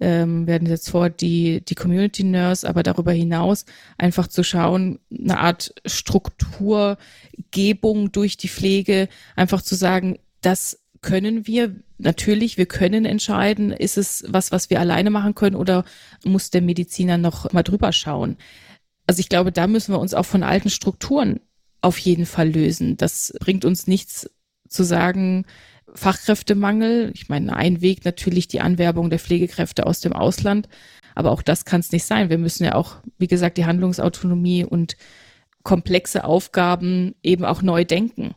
Ähm, werden jetzt vor die, die Community Nurse, aber darüber hinaus einfach zu schauen, eine Art Strukturgebung durch die Pflege, einfach zu sagen, das können wir natürlich, wir können entscheiden, ist es was, was wir alleine machen können oder muss der Mediziner noch mal drüber schauen? Also ich glaube, da müssen wir uns auch von alten Strukturen auf jeden Fall lösen. Das bringt uns nichts zu sagen, Fachkräftemangel. Ich meine, ein Weg natürlich die Anwerbung der Pflegekräfte aus dem Ausland. Aber auch das kann es nicht sein. Wir müssen ja auch, wie gesagt, die Handlungsautonomie und komplexe Aufgaben eben auch neu denken.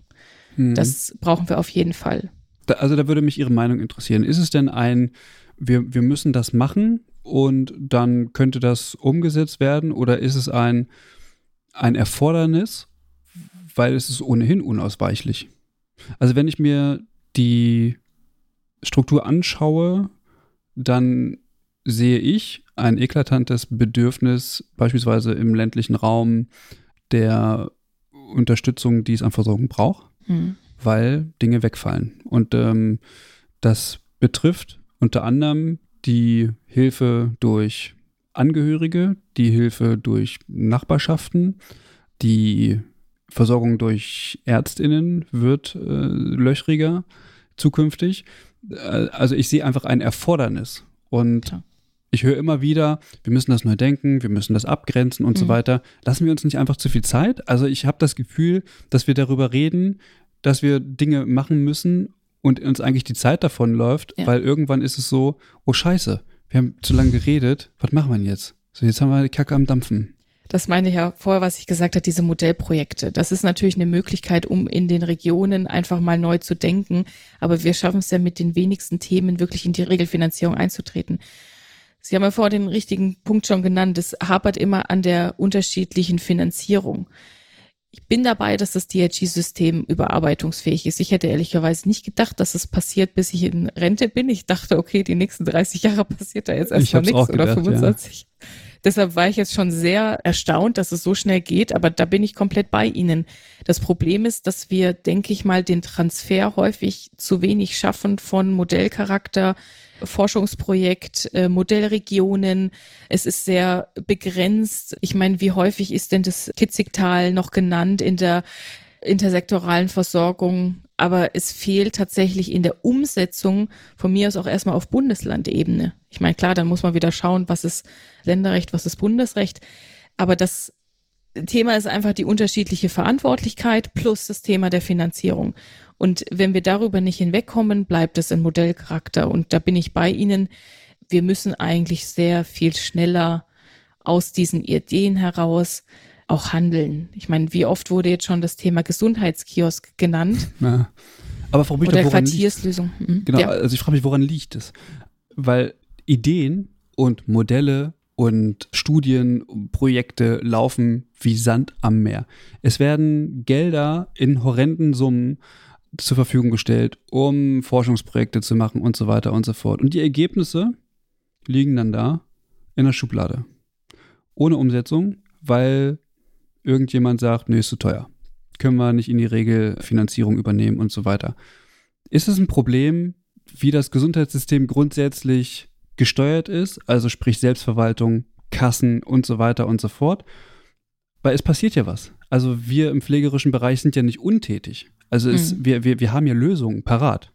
Mhm. Das brauchen wir auf jeden Fall. Da, also da würde mich Ihre Meinung interessieren. Ist es denn ein, wir, wir müssen das machen und dann könnte das umgesetzt werden oder ist es ein, ein Erfordernis, weil es ist ohnehin unausweichlich? Also wenn ich mir die Struktur anschaue, dann sehe ich ein eklatantes Bedürfnis, beispielsweise im ländlichen Raum, der Unterstützung, die es an Versorgung braucht. Mhm weil Dinge wegfallen. Und ähm, das betrifft unter anderem die Hilfe durch Angehörige, die Hilfe durch Nachbarschaften, die Versorgung durch Ärztinnen wird äh, löchriger zukünftig. Äh, also ich sehe einfach ein Erfordernis. Und ja. ich höre immer wieder, wir müssen das neu denken, wir müssen das abgrenzen und mhm. so weiter. Lassen wir uns nicht einfach zu viel Zeit? Also ich habe das Gefühl, dass wir darüber reden, dass wir Dinge machen müssen und uns eigentlich die Zeit davon läuft, ja. weil irgendwann ist es so, oh scheiße, wir haben zu lange geredet, was machen wir denn jetzt? So, jetzt haben wir die Kacke am Dampfen. Das meine ich ja vorher, was ich gesagt habe, diese Modellprojekte. Das ist natürlich eine Möglichkeit, um in den Regionen einfach mal neu zu denken. Aber wir schaffen es ja mit den wenigsten Themen wirklich in die Regelfinanzierung einzutreten. Sie haben ja vorher den richtigen Punkt schon genannt. Es hapert immer an der unterschiedlichen Finanzierung ich bin dabei, dass das DRG-System überarbeitungsfähig ist. Ich hätte ehrlicherweise nicht gedacht, dass es passiert, bis ich in Rente bin. Ich dachte, okay, die nächsten 30 Jahre passiert da jetzt erstmal nichts oder 25. Ja. Deshalb war ich jetzt schon sehr erstaunt, dass es so schnell geht, aber da bin ich komplett bei Ihnen. Das Problem ist, dass wir, denke ich mal, den Transfer häufig zu wenig schaffen von Modellcharakter Forschungsprojekt, äh, Modellregionen. Es ist sehr begrenzt. Ich meine, wie häufig ist denn das Kitzigtal noch genannt in der intersektoralen Versorgung? Aber es fehlt tatsächlich in der Umsetzung von mir aus auch erstmal auf Bundeslandebene. Ich meine, klar, dann muss man wieder schauen, was ist Länderrecht, was ist Bundesrecht. Aber das Thema ist einfach die unterschiedliche Verantwortlichkeit plus das Thema der Finanzierung. Und wenn wir darüber nicht hinwegkommen, bleibt es ein Modellcharakter. Und da bin ich bei Ihnen. Wir müssen eigentlich sehr viel schneller aus diesen Ideen heraus auch handeln. Ich meine, wie oft wurde jetzt schon das Thema Gesundheitskiosk genannt? Ja. Aber Frau Büchter, Oder Quartierslösung. Mhm. Genau, ja. also ich frage mich, woran liegt es? Weil Ideen und Modelle und Studienprojekte laufen wie Sand am Meer. Es werden Gelder in horrenden Summen zur Verfügung gestellt, um Forschungsprojekte zu machen und so weiter und so fort. Und die Ergebnisse liegen dann da in der Schublade. Ohne Umsetzung, weil irgendjemand sagt, nee, ist zu teuer. Können wir nicht in die Regelfinanzierung übernehmen und so weiter. Ist es ein Problem, wie das Gesundheitssystem grundsätzlich gesteuert ist, also sprich Selbstverwaltung, Kassen und so weiter und so fort? Weil es passiert ja was. Also wir im pflegerischen Bereich sind ja nicht untätig. Also es, mhm. wir, wir, wir haben ja Lösungen parat.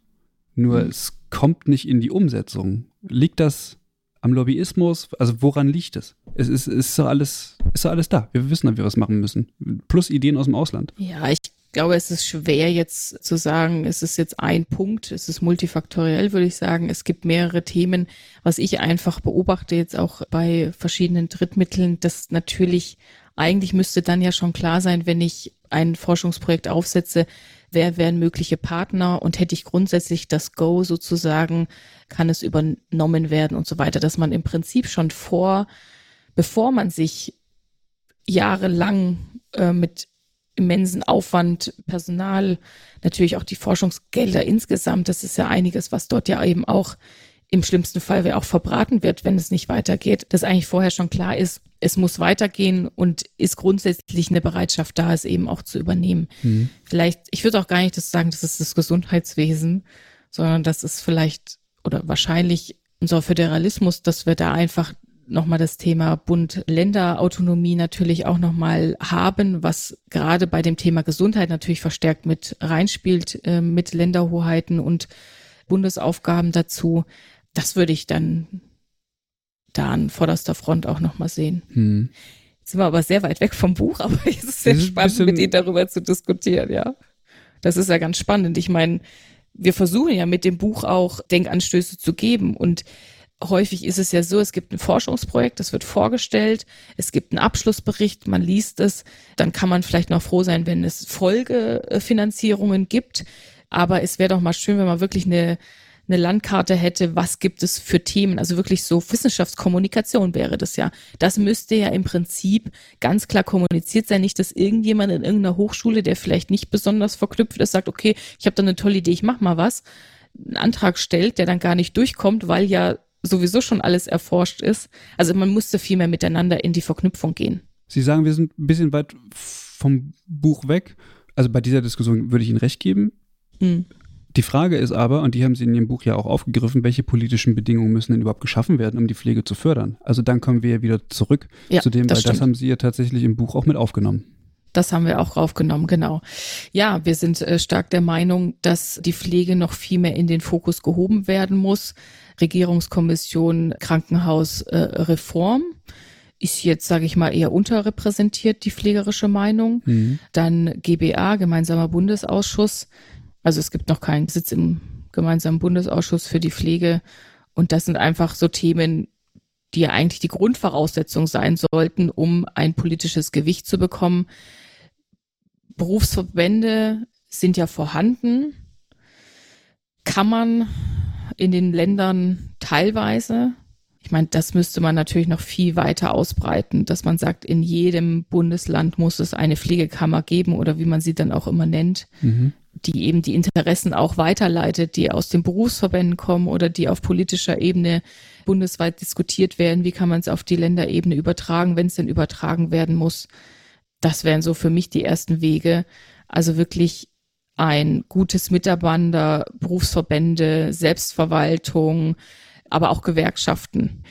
Nur mhm. es kommt nicht in die Umsetzung. Liegt das am Lobbyismus? Also woran liegt es? Es ist, ist, doch alles, ist doch alles da. Wir wissen, wie wir was machen müssen. Plus Ideen aus dem Ausland. Ja, ich glaube, es ist schwer jetzt zu sagen, es ist jetzt ein Punkt, es ist multifaktoriell, würde ich sagen. Es gibt mehrere Themen. Was ich einfach beobachte jetzt auch bei verschiedenen Drittmitteln, dass natürlich eigentlich müsste dann ja schon klar sein, wenn ich ein Forschungsprojekt aufsetze, wer wären mögliche Partner und hätte ich grundsätzlich das Go sozusagen, kann es übernommen werden und so weiter, dass man im Prinzip schon vor, bevor man sich jahrelang äh, mit immensen Aufwand, Personal, natürlich auch die Forschungsgelder insgesamt, das ist ja einiges, was dort ja eben auch im schlimmsten Fall wer auch verbraten wird, wenn es nicht weitergeht, dass eigentlich vorher schon klar ist, es muss weitergehen und ist grundsätzlich eine Bereitschaft da, es eben auch zu übernehmen. Mhm. Vielleicht, ich würde auch gar nicht das sagen, das ist das Gesundheitswesen, sondern das ist vielleicht oder wahrscheinlich unser Föderalismus, dass wir da einfach nochmal das Thema Bund-Länder-Autonomie natürlich auch nochmal haben, was gerade bei dem Thema Gesundheit natürlich verstärkt mit reinspielt, äh, mit Länderhoheiten und Bundesaufgaben dazu. Das würde ich dann da an vorderster Front auch nochmal sehen. Hm. Jetzt sind wir aber sehr weit weg vom Buch, aber es ist sehr ist spannend, mit Ihnen darüber zu diskutieren, ja. Das ist ja ganz spannend. Ich meine, wir versuchen ja mit dem Buch auch Denkanstöße zu geben und häufig ist es ja so, es gibt ein Forschungsprojekt, das wird vorgestellt, es gibt einen Abschlussbericht, man liest es, dann kann man vielleicht noch froh sein, wenn es Folgefinanzierungen gibt. Aber es wäre doch mal schön, wenn man wirklich eine, eine Landkarte hätte, was gibt es für Themen, also wirklich so Wissenschaftskommunikation wäre das ja. Das müsste ja im Prinzip ganz klar kommuniziert sein, nicht, dass irgendjemand in irgendeiner Hochschule, der vielleicht nicht besonders verknüpft ist, sagt, okay, ich habe da eine tolle Idee, ich mach mal was, einen Antrag stellt, der dann gar nicht durchkommt, weil ja sowieso schon alles erforscht ist. Also man musste viel mehr miteinander in die Verknüpfung gehen. Sie sagen, wir sind ein bisschen weit vom Buch weg. Also bei dieser Diskussion würde ich Ihnen recht geben. Mhm. Die Frage ist aber, und die haben Sie in Ihrem Buch ja auch aufgegriffen, welche politischen Bedingungen müssen denn überhaupt geschaffen werden, um die Pflege zu fördern? Also dann kommen wir ja wieder zurück ja, zu dem, das weil stimmt. das haben Sie ja tatsächlich im Buch auch mit aufgenommen. Das haben wir auch raufgenommen, genau. Ja, wir sind äh, stark der Meinung, dass die Pflege noch viel mehr in den Fokus gehoben werden muss. Regierungskommission Krankenhausreform. Äh, ist jetzt, sage ich mal, eher unterrepräsentiert, die pflegerische Meinung. Mhm. Dann GBA, gemeinsamer Bundesausschuss. Also es gibt noch keinen Sitz im gemeinsamen Bundesausschuss für die Pflege. Und das sind einfach so Themen, die ja eigentlich die Grundvoraussetzung sein sollten, um ein politisches Gewicht zu bekommen. Berufsverbände sind ja vorhanden. Kann man in den Ländern teilweise ich meine, das müsste man natürlich noch viel weiter ausbreiten, dass man sagt, in jedem Bundesland muss es eine Pflegekammer geben oder wie man sie dann auch immer nennt, mhm. die eben die Interessen auch weiterleitet, die aus den Berufsverbänden kommen oder die auf politischer Ebene bundesweit diskutiert werden. Wie kann man es auf die Länderebene übertragen, wenn es denn übertragen werden muss? Das wären so für mich die ersten Wege. Also wirklich ein gutes Miteinander, Berufsverbände, Selbstverwaltung, aber auch Gewerkschaften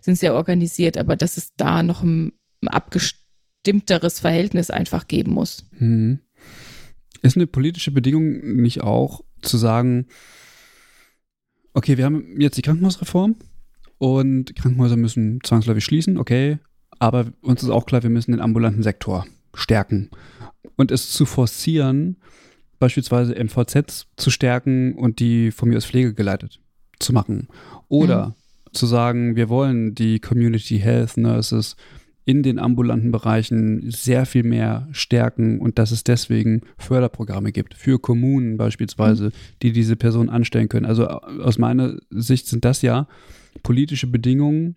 sind sehr organisiert, aber dass es da noch ein, abgestimmteres Verhältnis einfach geben muss. Mhm. Ist eine politische Bedingung nicht auch zu sagen, okay, wir haben jetzt die Krankenhausreform und Krankenhäuser müssen zwangsläufig schließen, okay, aber uns ist auch klar, wir müssen den ambulanten Sektor stärken und es zu forcieren, beispielsweise MVZs zu stärken und die von mir aus Pflege geleitet zu machen oder mhm. zu sagen, wir wollen die Community Health Nurses in den ambulanten Bereichen sehr viel mehr stärken und dass es deswegen Förderprogramme gibt für Kommunen beispielsweise, mhm. die diese Personen anstellen können. Also aus meiner Sicht sind das ja politische Bedingungen,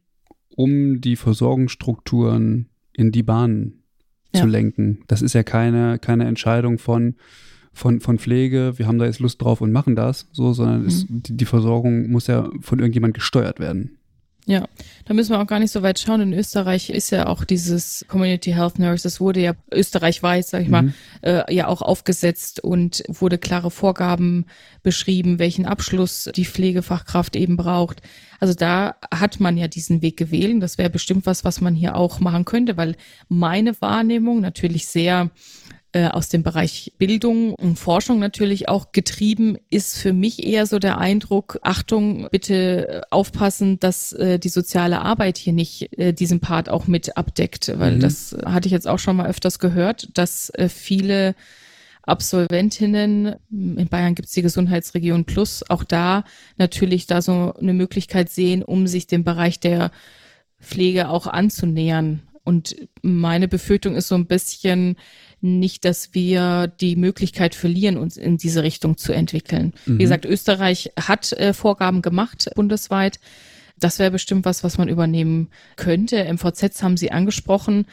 um die Versorgungsstrukturen in die Bahnen ja. zu lenken. Das ist ja keine, keine Entscheidung von, von, von Pflege, wir haben da jetzt Lust drauf und machen das, so, sondern mhm. es, die, die Versorgung muss ja von irgendjemand gesteuert werden. Ja, da müssen wir auch gar nicht so weit schauen. In Österreich ist ja auch dieses Community Health Nurse, das wurde ja österreichweit, sag ich mhm. mal, äh, ja auch aufgesetzt und wurde klare Vorgaben beschrieben, welchen Abschluss die Pflegefachkraft eben braucht. Also da hat man ja diesen Weg gewählt. Das wäre bestimmt was, was man hier auch machen könnte, weil meine Wahrnehmung natürlich sehr äh, aus dem Bereich Bildung und Forschung natürlich auch getrieben, ist für mich eher so der Eindruck, Achtung, bitte äh, aufpassen, dass äh, die soziale Arbeit hier nicht äh, diesen Part auch mit abdeckt, weil mhm. das hatte ich jetzt auch schon mal öfters gehört, dass äh, viele Absolventinnen, in Bayern gibt es die Gesundheitsregion Plus, auch da natürlich da so eine Möglichkeit sehen, um sich dem Bereich der Pflege auch anzunähern. Und meine Befürchtung ist so ein bisschen, nicht, dass wir die Möglichkeit verlieren, uns in diese Richtung zu entwickeln. Mhm. Wie gesagt, Österreich hat äh, Vorgaben gemacht bundesweit. Das wäre bestimmt was, was man übernehmen könnte. MVZs haben Sie angesprochen.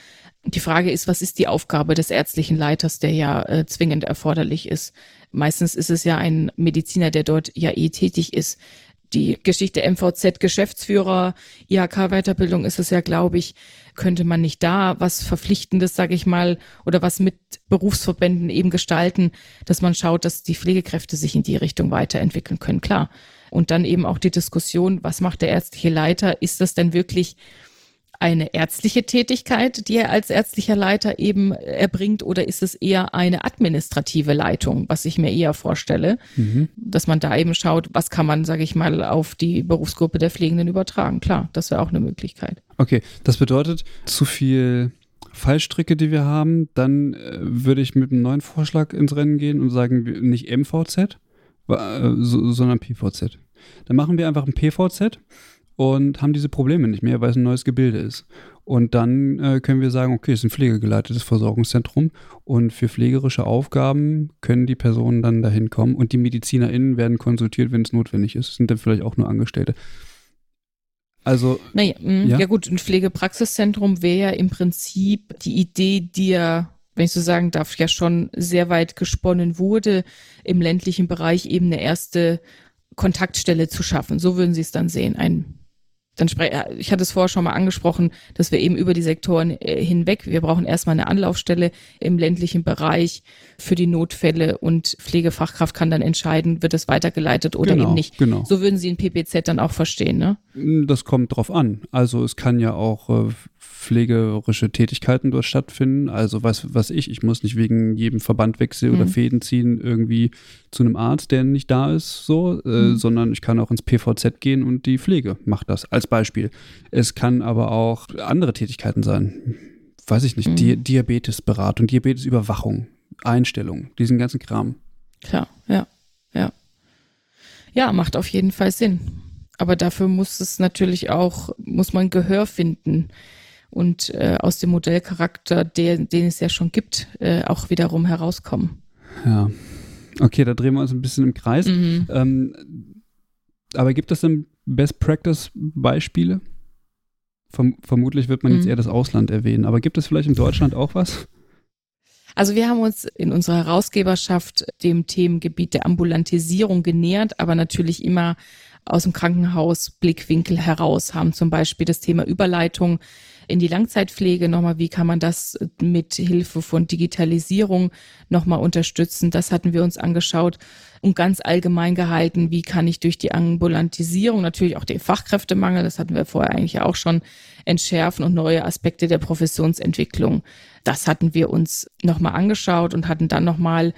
Die Frage ist, was ist die Aufgabe des ärztlichen Leiters, der ja äh, zwingend erforderlich ist? Meistens ist es ja ein Mediziner, der dort ja eh tätig ist die Geschichte MVZ Geschäftsführer, IHK-Weiterbildung ist es ja, glaube ich, könnte man nicht da was Verpflichtendes, sage ich mal, oder was mit Berufsverbänden eben gestalten, dass man schaut, dass die Pflegekräfte sich in die Richtung weiterentwickeln können, klar. Und dann eben auch die Diskussion, was macht der ärztliche Leiter? Ist das denn wirklich eine ärztliche Tätigkeit, die er als ärztlicher Leiter eben erbringt, oder ist es eher eine administrative Leitung, was ich mir eher vorstelle, mhm. dass man da eben schaut, was kann man, sage ich mal, auf die Berufsgruppe der Pflegenden übertragen. Klar, das wäre auch eine Möglichkeit. Okay, das bedeutet zu viel Fallstricke, die wir haben, dann äh, würde ich mit einem neuen Vorschlag ins Rennen gehen und sagen, nicht MVZ, äh, so, sondern PVZ. Dann machen wir einfach ein PVZ und haben diese Probleme nicht mehr, weil es ein neues Gebilde ist. Und dann äh, können wir sagen, okay, es ist ein pflegegeleitetes Versorgungszentrum und für pflegerische Aufgaben können die Personen dann dahin kommen und die MedizinerInnen werden konsultiert, wenn es notwendig ist. Das sind dann vielleicht auch nur Angestellte. Also. Naja, mh, ja? ja gut, ein Pflegepraxiszentrum wäre ja im Prinzip die Idee, die ja wenn ich so sagen darf, ja schon sehr weit gesponnen wurde, im ländlichen Bereich eben eine erste Kontaktstelle zu schaffen. So würden Sie es dann sehen. Ein dann spreche ich hatte es vorher schon mal angesprochen, dass wir eben über die Sektoren äh, hinweg, wir brauchen erstmal eine Anlaufstelle im ländlichen Bereich für die Notfälle und Pflegefachkraft kann dann entscheiden, wird es weitergeleitet oder genau, eben nicht. Genau. So würden Sie ein PPZ dann auch verstehen, ne? Das kommt drauf an. Also es kann ja auch äh, pflegerische Tätigkeiten dort stattfinden. Also was, was ich, ich muss nicht wegen jedem Verbandwechsel mhm. oder Fäden ziehen irgendwie zu einem Arzt, der nicht da ist, so, äh, mhm. sondern ich kann auch ins PVZ gehen und die Pflege macht das als Beispiel. Es kann aber auch andere Tätigkeiten sein. Weiß ich nicht, mhm. Di Diabetesberatung, Diabetesüberwachung, Einstellung, diesen ganzen Kram. Klar, ja, ja. Ja, macht auf jeden Fall Sinn. Aber dafür muss es natürlich auch, muss man Gehör finden und äh, aus dem Modellcharakter, der, den es ja schon gibt, äh, auch wiederum herauskommen. Ja. Okay, da drehen wir uns ein bisschen im Kreis. Mhm. Ähm, aber gibt es denn Best Practice Beispiele? Verm vermutlich wird man mhm. jetzt eher das Ausland erwähnen, aber gibt es vielleicht in Deutschland auch was? Also wir haben uns in unserer Herausgeberschaft dem Themengebiet der Ambulantisierung genähert, aber natürlich immer aus dem Krankenhausblickwinkel heraus, haben zum Beispiel das Thema Überleitung in die Langzeitpflege nochmal, wie kann man das mit Hilfe von Digitalisierung nochmal unterstützen. Das hatten wir uns angeschaut und ganz allgemein gehalten, wie kann ich durch die Ambulantisierung natürlich auch den Fachkräftemangel, das hatten wir vorher eigentlich auch schon, entschärfen und neue Aspekte der Professionsentwicklung. Das hatten wir uns nochmal angeschaut und hatten dann nochmal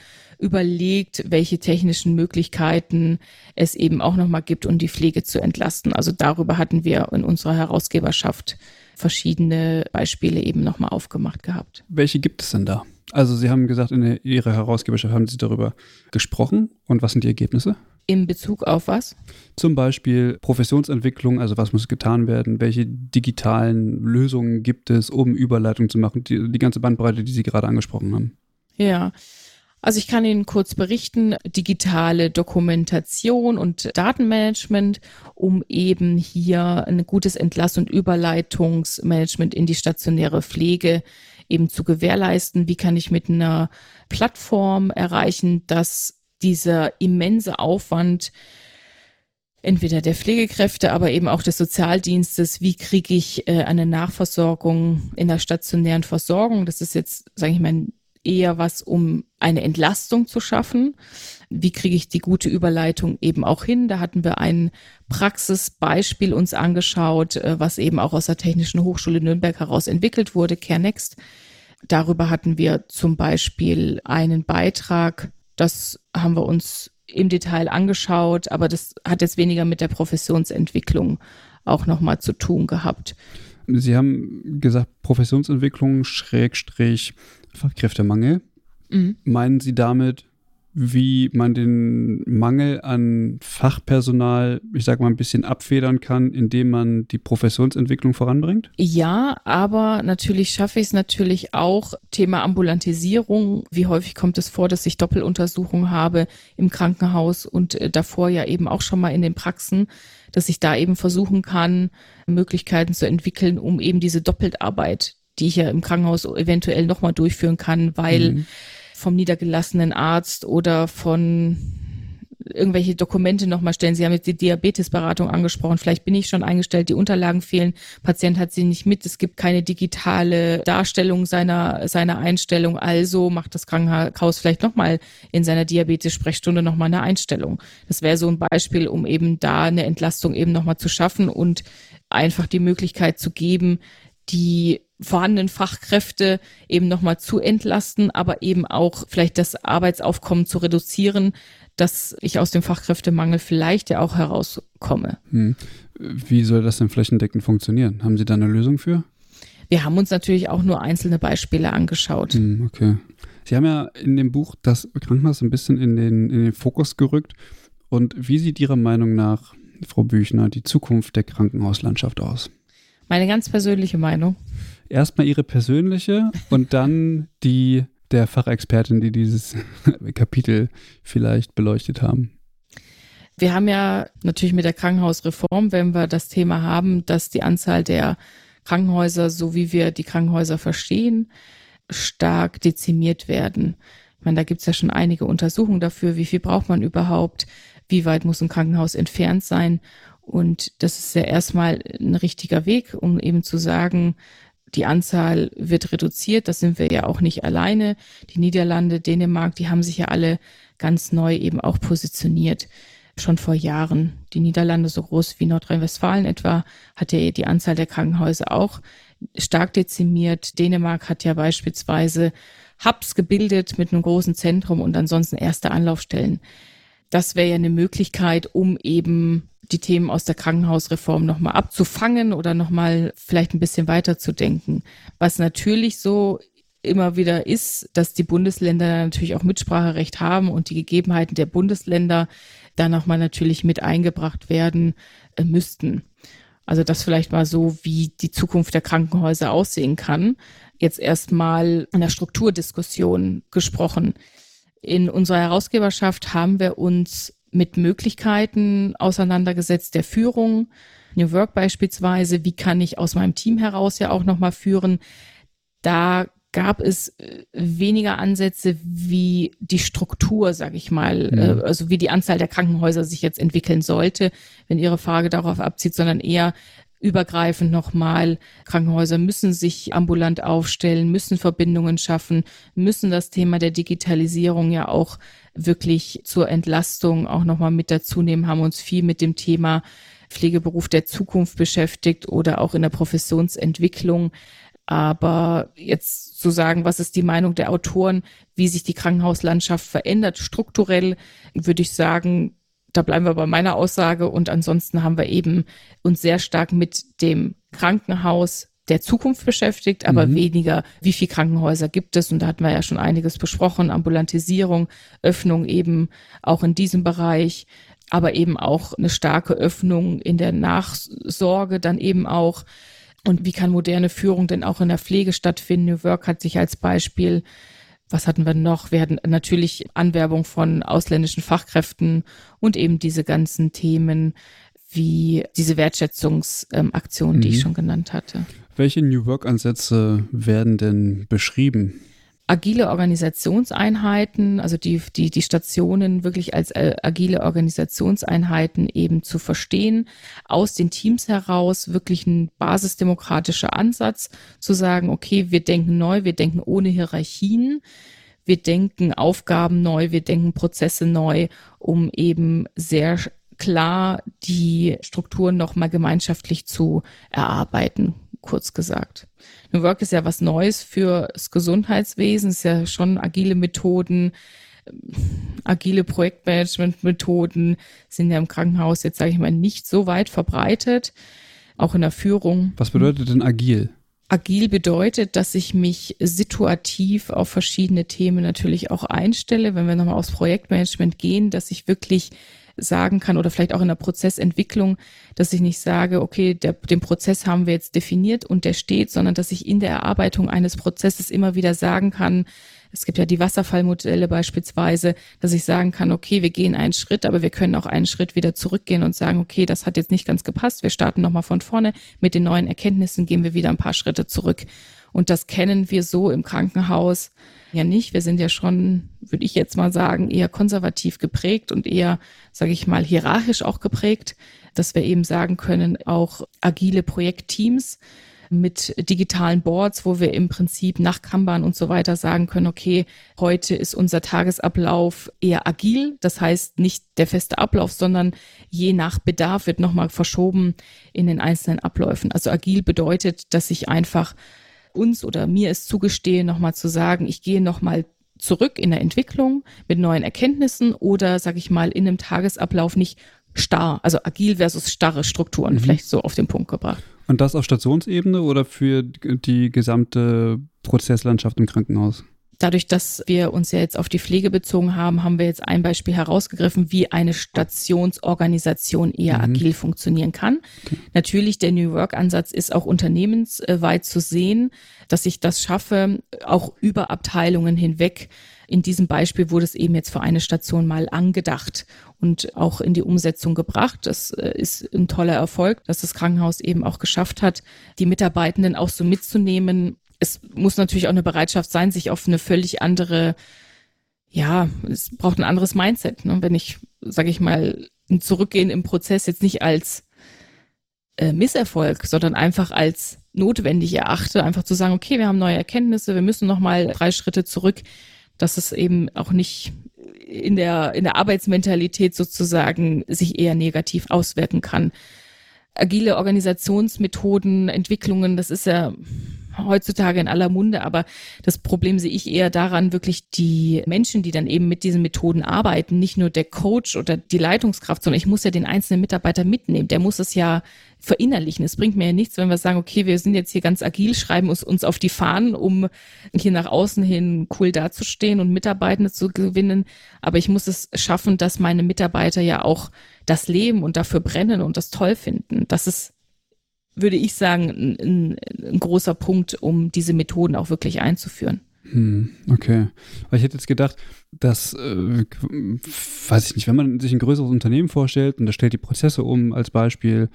überlegt, welche technischen Möglichkeiten es eben auch nochmal gibt, um die Pflege zu entlasten. Also darüber hatten wir in unserer Herausgeberschaft verschiedene Beispiele eben nochmal aufgemacht gehabt. Welche gibt es denn da? Also Sie haben gesagt, in Ihrer Herausgeberschaft haben Sie darüber gesprochen. Und was sind die Ergebnisse? In Bezug auf was? Zum Beispiel Professionsentwicklung, also was muss getan werden, welche digitalen Lösungen gibt es, um Überleitung zu machen, die, die ganze Bandbreite, die Sie gerade angesprochen haben. Ja, Also ich kann Ihnen kurz berichten, digitale Dokumentation und Datenmanagement, um eben hier ein gutes Entlass- und Überleitungsmanagement in die stationäre Pflege eben zu gewährleisten. Wie kann ich mit einer Plattform erreichen, dass dieser immense Aufwand entweder der Pflegekräfte, aber eben auch des Sozialdienstes, wie kriege ich äh, eine Nachversorgung in der stationären Versorgung. Das ist jetzt, sage ich mal, eher was, um eine Entlastung zu schaffen. Wie kriege ich die gute Überleitung eben auch hin? Da hatten wir ein Praxisbeispiel uns angeschaut, äh, was eben auch aus der Technischen Hochschule Nürnberg heraus entwickelt wurde, CareNext. Darüber hatten wir zum Beispiel einen Beitrag, das haben wir uns im Detail angeschaut, aber das hat jetzt weniger mit der Professionsentwicklung auch nochmal zu tun gehabt. Sie haben gesagt, Professionsentwicklung, Schrägstrich, Fachkräftemangel. Mhm. Meinen Sie damit, wie man den Mangel an Fachpersonal, ich sag mal, ein bisschen abfedern kann, indem man die Professionsentwicklung voranbringt? Ja, aber natürlich schaffe ich es natürlich auch. Thema Ambulantisierung. Wie häufig kommt es vor, dass ich Doppeluntersuchungen habe im Krankenhaus und äh, davor ja eben auch schon mal in den Praxen, dass ich da eben versuchen kann, Möglichkeiten zu entwickeln, um eben diese Doppeltarbeit, die ich ja im Krankenhaus eventuell nochmal durchführen kann, weil mhm. vom niedergelassenen Arzt oder von irgendwelche Dokumente nochmal stellen. Sie haben jetzt die Diabetesberatung angesprochen. Vielleicht bin ich schon eingestellt, die Unterlagen fehlen. Patient hat sie nicht mit. Es gibt keine digitale Darstellung seiner, seiner Einstellung. Also macht das Krankenhaus vielleicht nochmal in seiner Diabetes-Sprechstunde nochmal eine Einstellung. Das wäre so ein Beispiel, um eben da eine Entlastung eben nochmal zu schaffen und einfach die Möglichkeit zu geben, die vorhandenen Fachkräfte eben nochmal zu entlasten, aber eben auch vielleicht das Arbeitsaufkommen zu reduzieren, dass ich aus dem Fachkräftemangel vielleicht ja auch herauskomme. Hm. Wie soll das denn flächendeckend funktionieren? Haben Sie da eine Lösung für? Wir haben uns natürlich auch nur einzelne Beispiele angeschaut. Hm, okay. Sie haben ja in dem Buch das Krankenhaus ein bisschen in den, in den Fokus gerückt. Und wie sieht Ihrer Meinung nach, Frau Büchner, die Zukunft der Krankenhauslandschaft aus? Meine ganz persönliche Meinung. Erstmal Ihre persönliche und dann die der Fachexpertin, die dieses Kapitel vielleicht beleuchtet haben. Wir haben ja natürlich mit der Krankenhausreform, wenn wir das Thema haben, dass die Anzahl der Krankenhäuser, so wie wir die Krankenhäuser verstehen, stark dezimiert werden. Ich meine, da gibt es ja schon einige Untersuchungen dafür, wie viel braucht man überhaupt, wie weit muss ein Krankenhaus entfernt sein. Und das ist ja erstmal ein richtiger Weg, um eben zu sagen, die Anzahl wird reduziert. Das sind wir ja auch nicht alleine. Die Niederlande, Dänemark, die haben sich ja alle ganz neu eben auch positioniert. Schon vor Jahren. Die Niederlande, so groß wie Nordrhein-Westfalen etwa, hat ja die Anzahl der Krankenhäuser auch stark dezimiert. Dänemark hat ja beispielsweise Hubs gebildet mit einem großen Zentrum und ansonsten erste Anlaufstellen. Das wäre ja eine Möglichkeit, um eben die Themen aus der Krankenhausreform nochmal abzufangen oder nochmal vielleicht ein bisschen weiterzudenken. Was natürlich so immer wieder ist, dass die Bundesländer natürlich auch Mitspracherecht haben und die Gegebenheiten der Bundesländer da nochmal natürlich mit eingebracht werden äh, müssten. Also das vielleicht mal so, wie die Zukunft der Krankenhäuser aussehen kann. Jetzt erstmal in der Strukturdiskussion gesprochen. In unserer Herausgeberschaft haben wir uns mit Möglichkeiten auseinandergesetzt der Führung. New Work beispielsweise, wie kann ich aus meinem Team heraus ja auch nochmal führen. Da gab es äh, weniger Ansätze, wie die Struktur, sage ich mal, mhm. also wie die Anzahl der Krankenhäuser sich jetzt entwickeln sollte, wenn Ihre Frage darauf abzieht, sondern eher übergreifend nochmal, Krankenhäuser müssen sich ambulant aufstellen, müssen Verbindungen schaffen, müssen das Thema der Digitalisierung ja auch wirklich zur Entlastung auch nochmal mit dazu nehmen, haben uns viel mit dem Thema Pflegeberuf der Zukunft beschäftigt oder auch in der Professionsentwicklung. Aber jetzt zu sagen, was ist die Meinung der Autoren, wie sich die Krankenhauslandschaft verändert, strukturell, würde ich sagen, da bleiben wir bei meiner Aussage. Und ansonsten haben wir eben uns sehr stark mit dem Krankenhaus der Zukunft beschäftigt, aber mhm. weniger, wie viel Krankenhäuser gibt es. Und da hatten wir ja schon einiges besprochen. Ambulantisierung, Öffnung eben auch in diesem Bereich, aber eben auch eine starke Öffnung in der Nachsorge dann eben auch. Und wie kann moderne Führung denn auch in der Pflege stattfinden? New Work hat sich als Beispiel was hatten wir noch? Wir hatten natürlich Anwerbung von ausländischen Fachkräften und eben diese ganzen Themen wie diese Wertschätzungsaktion, ähm, die mhm. ich schon genannt hatte. Welche New Work-Ansätze werden denn beschrieben? Agile Organisationseinheiten, also die, die, die Stationen wirklich als äh, agile Organisationseinheiten eben zu verstehen, aus den Teams heraus wirklich ein basisdemokratischer Ansatz zu sagen, okay, wir denken neu, wir denken ohne Hierarchien, wir denken Aufgaben neu, wir denken Prozesse neu, um eben sehr klar die Strukturen nochmal gemeinschaftlich zu erarbeiten, kurz gesagt. New Work ist ja was Neues für das Gesundheitswesen, ist ja schon agile Methoden, agile Projektmanagement-Methoden sind ja im Krankenhaus jetzt, sage ich mal, nicht so weit verbreitet, auch in der Führung. Was bedeutet denn agil? Agil bedeutet, dass ich mich situativ auf verschiedene Themen natürlich auch einstelle. Wenn wir nochmal aufs Projektmanagement gehen, dass ich wirklich sagen kann oder vielleicht auch in der Prozessentwicklung, dass ich nicht sage, okay, der, den Prozess haben wir jetzt definiert und der steht, sondern dass ich in der Erarbeitung eines Prozesses immer wieder sagen kann, es gibt ja die Wasserfallmodelle beispielsweise, dass ich sagen kann, okay, wir gehen einen Schritt, aber wir können auch einen Schritt wieder zurückgehen und sagen, okay, das hat jetzt nicht ganz gepasst, wir starten nochmal von vorne, mit den neuen Erkenntnissen gehen wir wieder ein paar Schritte zurück. Und das kennen wir so im Krankenhaus ja nicht. Wir sind ja schon, würde ich jetzt mal sagen, eher konservativ geprägt und eher, sage ich mal, hierarchisch auch geprägt, dass wir eben sagen können, auch agile Projektteams mit digitalen Boards, wo wir im Prinzip nach Kanban und so weiter sagen können, okay, heute ist unser Tagesablauf eher agil. Das heißt nicht der feste Ablauf, sondern je nach Bedarf wird nochmal verschoben in den einzelnen Abläufen. Also agil bedeutet, dass ich einfach uns oder mir es zugestehe, nochmal zu sagen, ich gehe nochmal zurück in der Entwicklung mit neuen Erkenntnissen oder, sage ich mal, in einem Tagesablauf nicht starr, also agil versus starre Strukturen, mhm. vielleicht so auf den Punkt gebracht. Und das auf Stationsebene oder für die gesamte Prozesslandschaft im Krankenhaus? Dadurch, dass wir uns ja jetzt auf die Pflege bezogen haben, haben wir jetzt ein Beispiel herausgegriffen, wie eine Stationsorganisation eher mhm. agil funktionieren kann. Okay. Natürlich, der New Work-Ansatz ist auch unternehmensweit zu sehen, dass ich das schaffe, auch über Abteilungen hinweg. In diesem Beispiel wurde es eben jetzt für eine Station mal angedacht und auch in die Umsetzung gebracht. Das äh, ist ein toller Erfolg, dass das Krankenhaus eben auch geschafft hat, die Mitarbeitenden auch so mitzunehmen es muss natürlich auch eine Bereitschaft sein, sich auf eine völlig andere, ja, es braucht ein anderes Mindset. Ne? Wenn ich, sage ich mal, ein Zurückgehen im Prozess jetzt nicht als äh, Misserfolg, sondern einfach als notwendig erachte, einfach zu sagen, okay, wir haben neue Erkenntnisse, wir müssen noch mal drei Schritte zurück, dass es eben auch nicht in der in der Arbeitsmentalität sozusagen sich eher negativ auswirken kann. Agile Organisationsmethoden, Entwicklungen, das ist ja heutzutage in aller Munde, aber das Problem sehe ich eher daran, wirklich die Menschen, die dann eben mit diesen Methoden arbeiten, nicht nur der Coach oder die Leitungskraft, sondern ich muss ja den einzelnen Mitarbeiter mitnehmen. Der muss es ja verinnerlichen. Es bringt mir ja nichts, wenn wir sagen, okay, wir sind jetzt hier ganz agil, schreiben uns, uns auf die Fahnen, um hier nach außen hin cool dazustehen und Mitarbeitende zu gewinnen. Aber ich muss es schaffen, dass meine Mitarbeiter ja auch das leben und dafür brennen und das toll finden. Das ist würde ich sagen, ein, ein, großer Punkt, um diese Methoden auch wirklich einzuführen. Hm, okay. Weil ich hätte jetzt gedacht, dass, äh, weiß ich nicht, wenn man sich ein größeres Unternehmen vorstellt und da stellt die Prozesse um als Beispiel,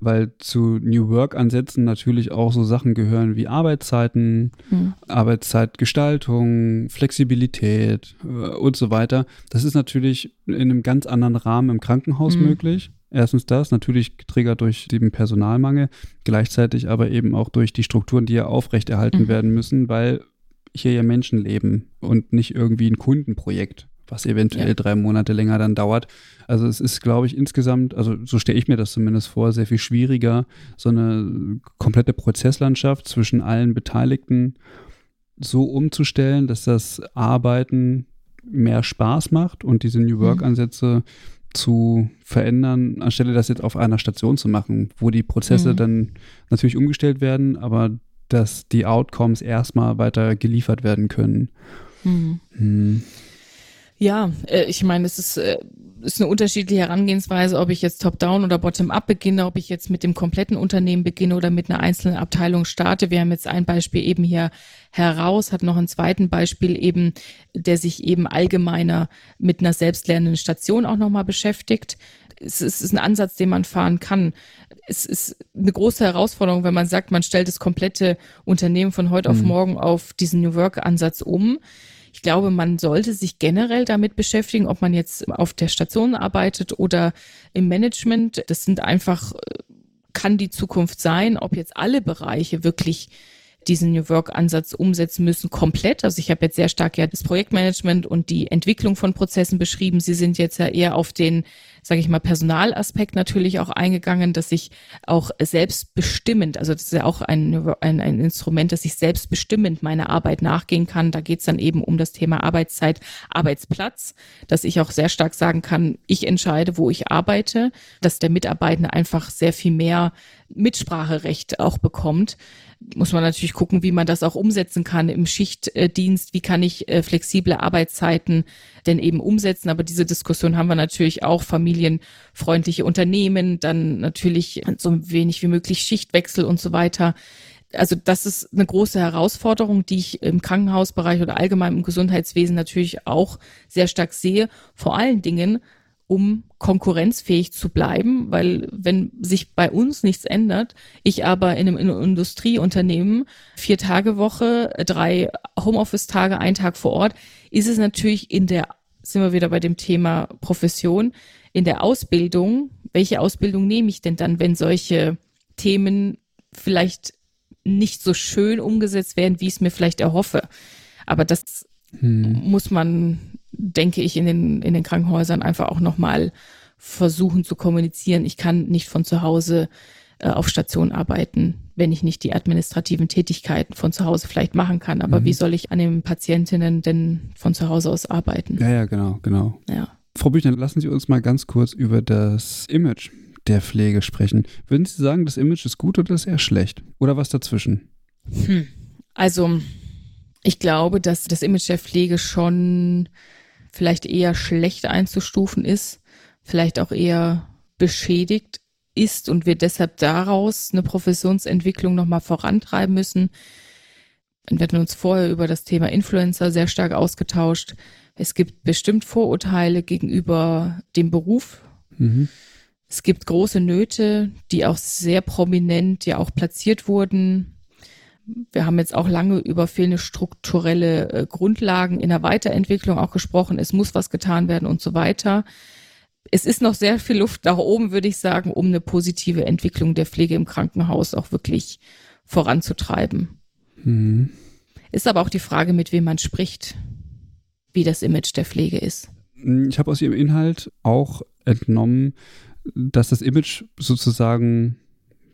weil zu New Work-Ansätzen natürlich auch so Sachen gehören wie Arbeitszeiten, hm. Arbeitszeitgestaltung, Flexibilität äh, und so weiter. Das ist natürlich in einem ganz anderen Rahmen im Krankenhaus hm. möglich. Erstens das, natürlich getriggert durch den Personalmangel, gleichzeitig aber eben auch durch die Strukturen, die ja aufrechterhalten mhm. werden müssen, weil hier ja Menschen leben und nicht irgendwie ein Kundenprojekt, was eventuell ja. drei Monate länger dann dauert. Also es ist, glaube ich, insgesamt, also so stelle ich mir das zumindest vor, sehr viel schwieriger, so eine komplette Prozesslandschaft zwischen allen Beteiligten so umzustellen, dass das Arbeiten mehr Spaß macht und diese New Work-Ansätze mhm zu verändern, anstelle das jetzt auf einer Station zu machen, wo die Prozesse mhm. dann natürlich umgestellt werden, aber dass die Outcomes erstmal weiter geliefert werden können. Mhm. Mhm. Ja, äh, ich meine, es ist äh, ist eine unterschiedliche Herangehensweise, ob ich jetzt top-down oder bottom-up beginne, ob ich jetzt mit dem kompletten Unternehmen beginne oder mit einer einzelnen Abteilung starte. Wir haben jetzt ein Beispiel eben hier heraus, hat noch ein zweiten Beispiel eben, der sich eben allgemeiner mit einer selbstlernenden Station auch nochmal beschäftigt. Es ist ein Ansatz, den man fahren kann. Es ist eine große Herausforderung, wenn man sagt, man stellt das komplette Unternehmen von heute mhm. auf morgen auf diesen New Work-Ansatz um ich glaube, man sollte sich generell damit beschäftigen, ob man jetzt auf der Station arbeitet oder im Management. Das sind einfach, äh, kann die Zukunft sein, ob jetzt alle Bereiche wirklich diesen New Work-Ansatz umsetzen müssen, komplett. Also ich habe jetzt sehr stark ja das Projektmanagement und die Entwicklung von Prozessen beschrieben. Sie sind jetzt ja eher auf den, sage ich mal, Personalaspekt natürlich auch eingegangen, dass ich auch selbstbestimmend, also das ist ja auch ein, ein, ein Instrument, dass ich selbstbestimmend meiner Arbeit nachgehen kann. Da geht es dann eben um das Thema Arbeitszeit, Arbeitsplatz, dass ich auch sehr stark sagen kann, ich entscheide, wo ich arbeite, dass der Mitarbeitende einfach sehr viel mehr Mitspracherecht auch bekommt muss man natürlich gucken, wie man das auch umsetzen kann im Schichtdienst. Wie kann ich äh, flexible Arbeitszeiten denn eben umsetzen? Aber diese Diskussion haben wir natürlich auch. Familienfreundliche Unternehmen, dann natürlich so wenig wie möglich Schichtwechsel und so weiter. Also das ist eine große Herausforderung, die ich im Krankenhausbereich oder allgemein im Gesundheitswesen natürlich auch sehr stark sehe. Vor allen Dingen, um konkurrenzfähig zu bleiben, weil wenn sich bei uns nichts ändert, ich aber in einem Industrieunternehmen vier Tage Woche, drei Homeoffice-Tage, ein Tag vor Ort, ist es natürlich in der, sind wir wieder bei dem Thema Profession, in der Ausbildung, welche Ausbildung nehme ich denn dann, wenn solche Themen vielleicht nicht so schön umgesetzt werden, wie ich es mir vielleicht erhoffe. Aber das hm. muss man denke ich, in den, in den Krankenhäusern einfach auch nochmal versuchen zu kommunizieren. Ich kann nicht von zu Hause äh, auf Station arbeiten, wenn ich nicht die administrativen Tätigkeiten von zu Hause vielleicht machen kann. Aber mhm. wie soll ich an den Patientinnen denn von zu Hause aus arbeiten? Ja, ja, genau, genau. Ja. Frau Büchner, lassen Sie uns mal ganz kurz über das Image der Pflege sprechen. Würden Sie sagen, das Image ist gut oder ist eher schlecht? Oder was dazwischen? Hm. Also, ich glaube, dass das Image der Pflege schon vielleicht eher schlecht einzustufen ist, vielleicht auch eher beschädigt ist und wir deshalb daraus eine Professionsentwicklung nochmal vorantreiben müssen. Wir hatten uns vorher über das Thema Influencer sehr stark ausgetauscht. Es gibt bestimmt Vorurteile gegenüber dem Beruf. Mhm. Es gibt große Nöte, die auch sehr prominent ja auch platziert wurden wir haben jetzt auch lange über fehlende strukturelle äh, Grundlagen in der Weiterentwicklung auch gesprochen. Es muss was getan werden und so weiter. Es ist noch sehr viel Luft nach oben, würde ich sagen, um eine positive Entwicklung der Pflege im Krankenhaus auch wirklich voranzutreiben. Mhm. Ist aber auch die Frage, mit wem man spricht, wie das Image der Pflege ist. Ich habe aus Ihrem Inhalt auch entnommen, dass das Image sozusagen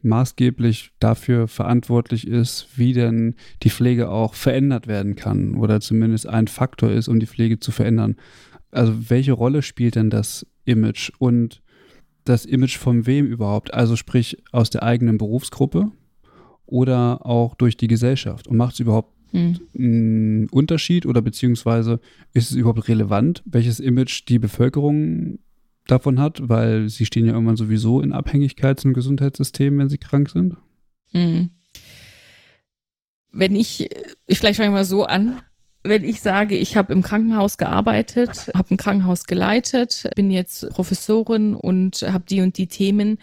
maßgeblich dafür verantwortlich ist, wie denn die Pflege auch verändert werden kann oder zumindest ein Faktor ist, um die Pflege zu verändern. Also welche Rolle spielt denn das Image und das Image von wem überhaupt? Also sprich aus der eigenen Berufsgruppe oder auch durch die Gesellschaft? Und macht es überhaupt hm. einen Unterschied oder beziehungsweise ist es überhaupt relevant, welches Image die Bevölkerung davon hat, weil sie stehen ja irgendwann sowieso in Abhängigkeit zum Gesundheitssystem, wenn sie krank sind? Mhm. Wenn ich, ich vielleicht fange mal so an, wenn ich sage, ich habe im Krankenhaus gearbeitet, habe ein Krankenhaus geleitet, bin jetzt Professorin und habe die und die Themen,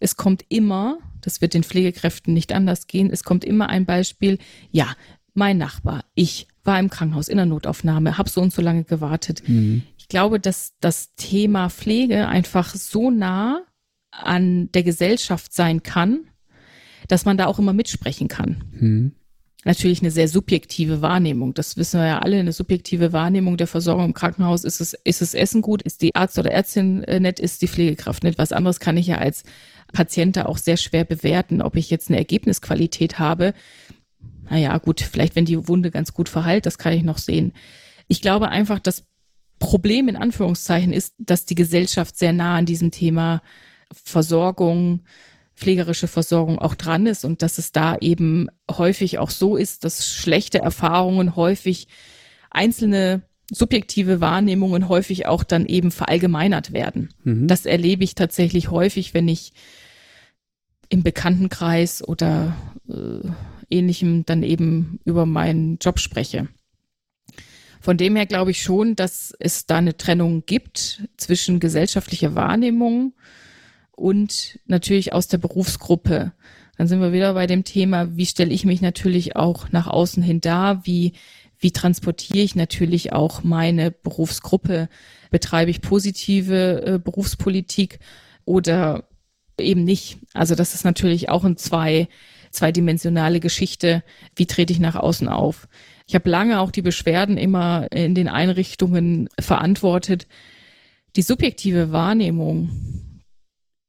es kommt immer, das wird den Pflegekräften nicht anders gehen, es kommt immer ein Beispiel, ja, mein Nachbar, ich war im Krankenhaus in der Notaufnahme, habe so und so lange gewartet. Mhm ich glaube, dass das Thema Pflege einfach so nah an der Gesellschaft sein kann, dass man da auch immer mitsprechen kann. Hm. Natürlich eine sehr subjektive Wahrnehmung. Das wissen wir ja alle. Eine subjektive Wahrnehmung der Versorgung im Krankenhaus. Ist es, ist es Essen gut? Ist die Arzt oder Ärztin äh, nett? Ist die Pflegekraft nett? Was anderes kann ich ja als Patient da auch sehr schwer bewerten, ob ich jetzt eine Ergebnisqualität habe. Naja, gut, vielleicht wenn die Wunde ganz gut verheilt, das kann ich noch sehen. Ich glaube einfach, dass Problem in Anführungszeichen ist, dass die Gesellschaft sehr nah an diesem Thema Versorgung, pflegerische Versorgung auch dran ist und dass es da eben häufig auch so ist, dass schlechte Erfahrungen häufig einzelne subjektive Wahrnehmungen häufig auch dann eben verallgemeinert werden. Mhm. Das erlebe ich tatsächlich häufig, wenn ich im Bekanntenkreis oder äh, ähnlichem dann eben über meinen Job spreche. Von dem her glaube ich schon, dass es da eine Trennung gibt zwischen gesellschaftlicher Wahrnehmung und natürlich aus der Berufsgruppe. Dann sind wir wieder bei dem Thema, wie stelle ich mich natürlich auch nach außen hin dar, wie, wie transportiere ich natürlich auch meine Berufsgruppe, betreibe ich positive äh, Berufspolitik oder eben nicht. Also das ist natürlich auch ein zwei, zweidimensionale Geschichte. Wie trete ich nach außen auf? Ich habe lange auch die Beschwerden immer in den Einrichtungen verantwortet. Die subjektive Wahrnehmung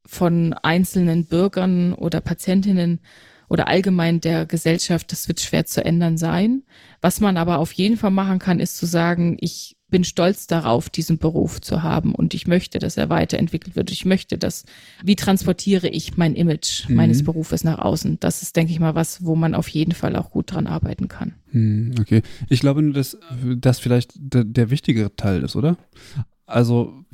von einzelnen Bürgern oder Patientinnen oder allgemein der Gesellschaft, das wird schwer zu ändern sein. Was man aber auf jeden Fall machen kann, ist zu sagen, ich bin stolz darauf, diesen Beruf zu haben und ich möchte, dass er weiterentwickelt wird. Ich möchte das, wie transportiere ich mein Image mhm. meines Berufes nach außen? Das ist, denke ich mal, was, wo man auf jeden Fall auch gut dran arbeiten kann. Mhm, okay. Ich glaube nur, dass das vielleicht der, der wichtigere Teil ist, oder? Also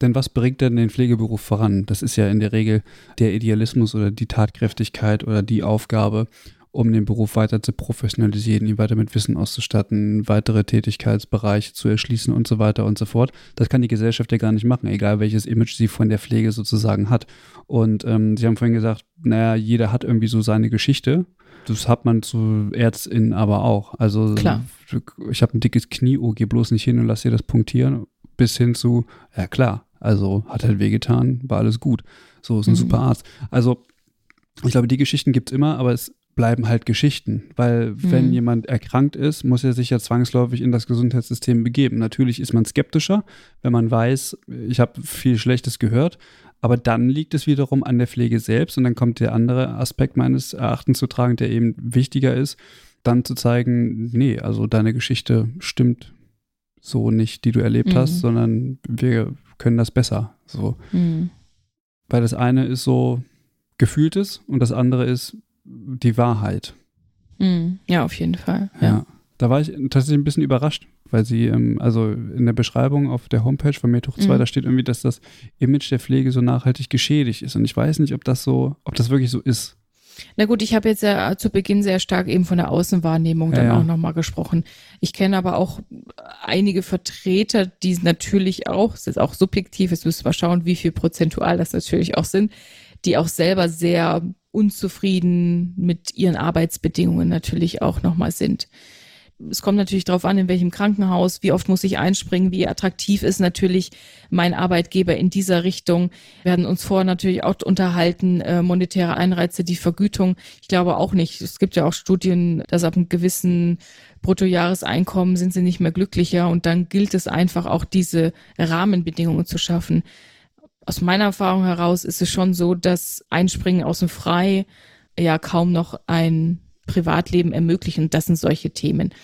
denn was bringt denn den Pflegeberuf voran? Das ist ja in der Regel der Idealismus oder die Tatkräftigkeit oder die Aufgabe um den Beruf weiter zu professionalisieren, ihn weiter mit Wissen auszustatten, weitere Tätigkeitsbereiche zu erschließen und so weiter und so fort. Das kann die Gesellschaft ja gar nicht machen, egal welches Image sie von der Pflege sozusagen hat. Und ähm, Sie haben vorhin gesagt, naja, jeder hat irgendwie so seine Geschichte. Das hat man zu ÄrztInnen aber auch. Also klar. ich habe ein dickes Knie, oh, geh bloß nicht hin und lass dir das punktieren, bis hin zu, ja klar, also hat halt wehgetan, war alles gut. So ist ein mhm. super Arzt. Also ich glaube, die Geschichten gibt es immer, aber es bleiben halt Geschichten, weil wenn mhm. jemand erkrankt ist, muss er sich ja zwangsläufig in das Gesundheitssystem begeben. Natürlich ist man skeptischer, wenn man weiß, ich habe viel Schlechtes gehört, aber dann liegt es wiederum an der Pflege selbst und dann kommt der andere Aspekt meines Erachtens zu tragen, der eben wichtiger ist, dann zu zeigen, nee, also deine Geschichte stimmt so nicht, die du erlebt mhm. hast, sondern wir können das besser. So. Mhm. Weil das eine ist so gefühltes und das andere ist die Wahrheit. Mhm. Ja, auf jeden Fall. Ja. ja. Da war ich tatsächlich ein bisschen überrascht, weil sie, ähm, also in der Beschreibung auf der Homepage von Metuch 2, mhm. da steht irgendwie, dass das Image der Pflege so nachhaltig geschädigt ist. Und ich weiß nicht, ob das so, ob das wirklich so ist. Na gut, ich habe jetzt ja zu Beginn sehr stark eben von der Außenwahrnehmung dann ja, ja. auch nochmal gesprochen. Ich kenne aber auch einige Vertreter, die natürlich auch, es ist auch subjektiv, jetzt müssen wir schauen, wie viel prozentual das natürlich auch sind, die auch selber sehr unzufrieden mit ihren Arbeitsbedingungen natürlich auch nochmal sind es kommt natürlich darauf an, in welchem Krankenhaus, wie oft muss ich einspringen, wie attraktiv ist natürlich mein Arbeitgeber in dieser Richtung. Wir werden uns vorher natürlich auch unterhalten, äh, monetäre Einreize, die Vergütung. Ich glaube auch nicht. Es gibt ja auch Studien, dass ab einem gewissen Bruttojahreseinkommen sind sie nicht mehr glücklicher und dann gilt es einfach auch diese Rahmenbedingungen zu schaffen. Aus meiner Erfahrung heraus ist es schon so, dass Einspringen aus dem Frei ja kaum noch ein Privatleben ermöglichen. Das sind solche Themen.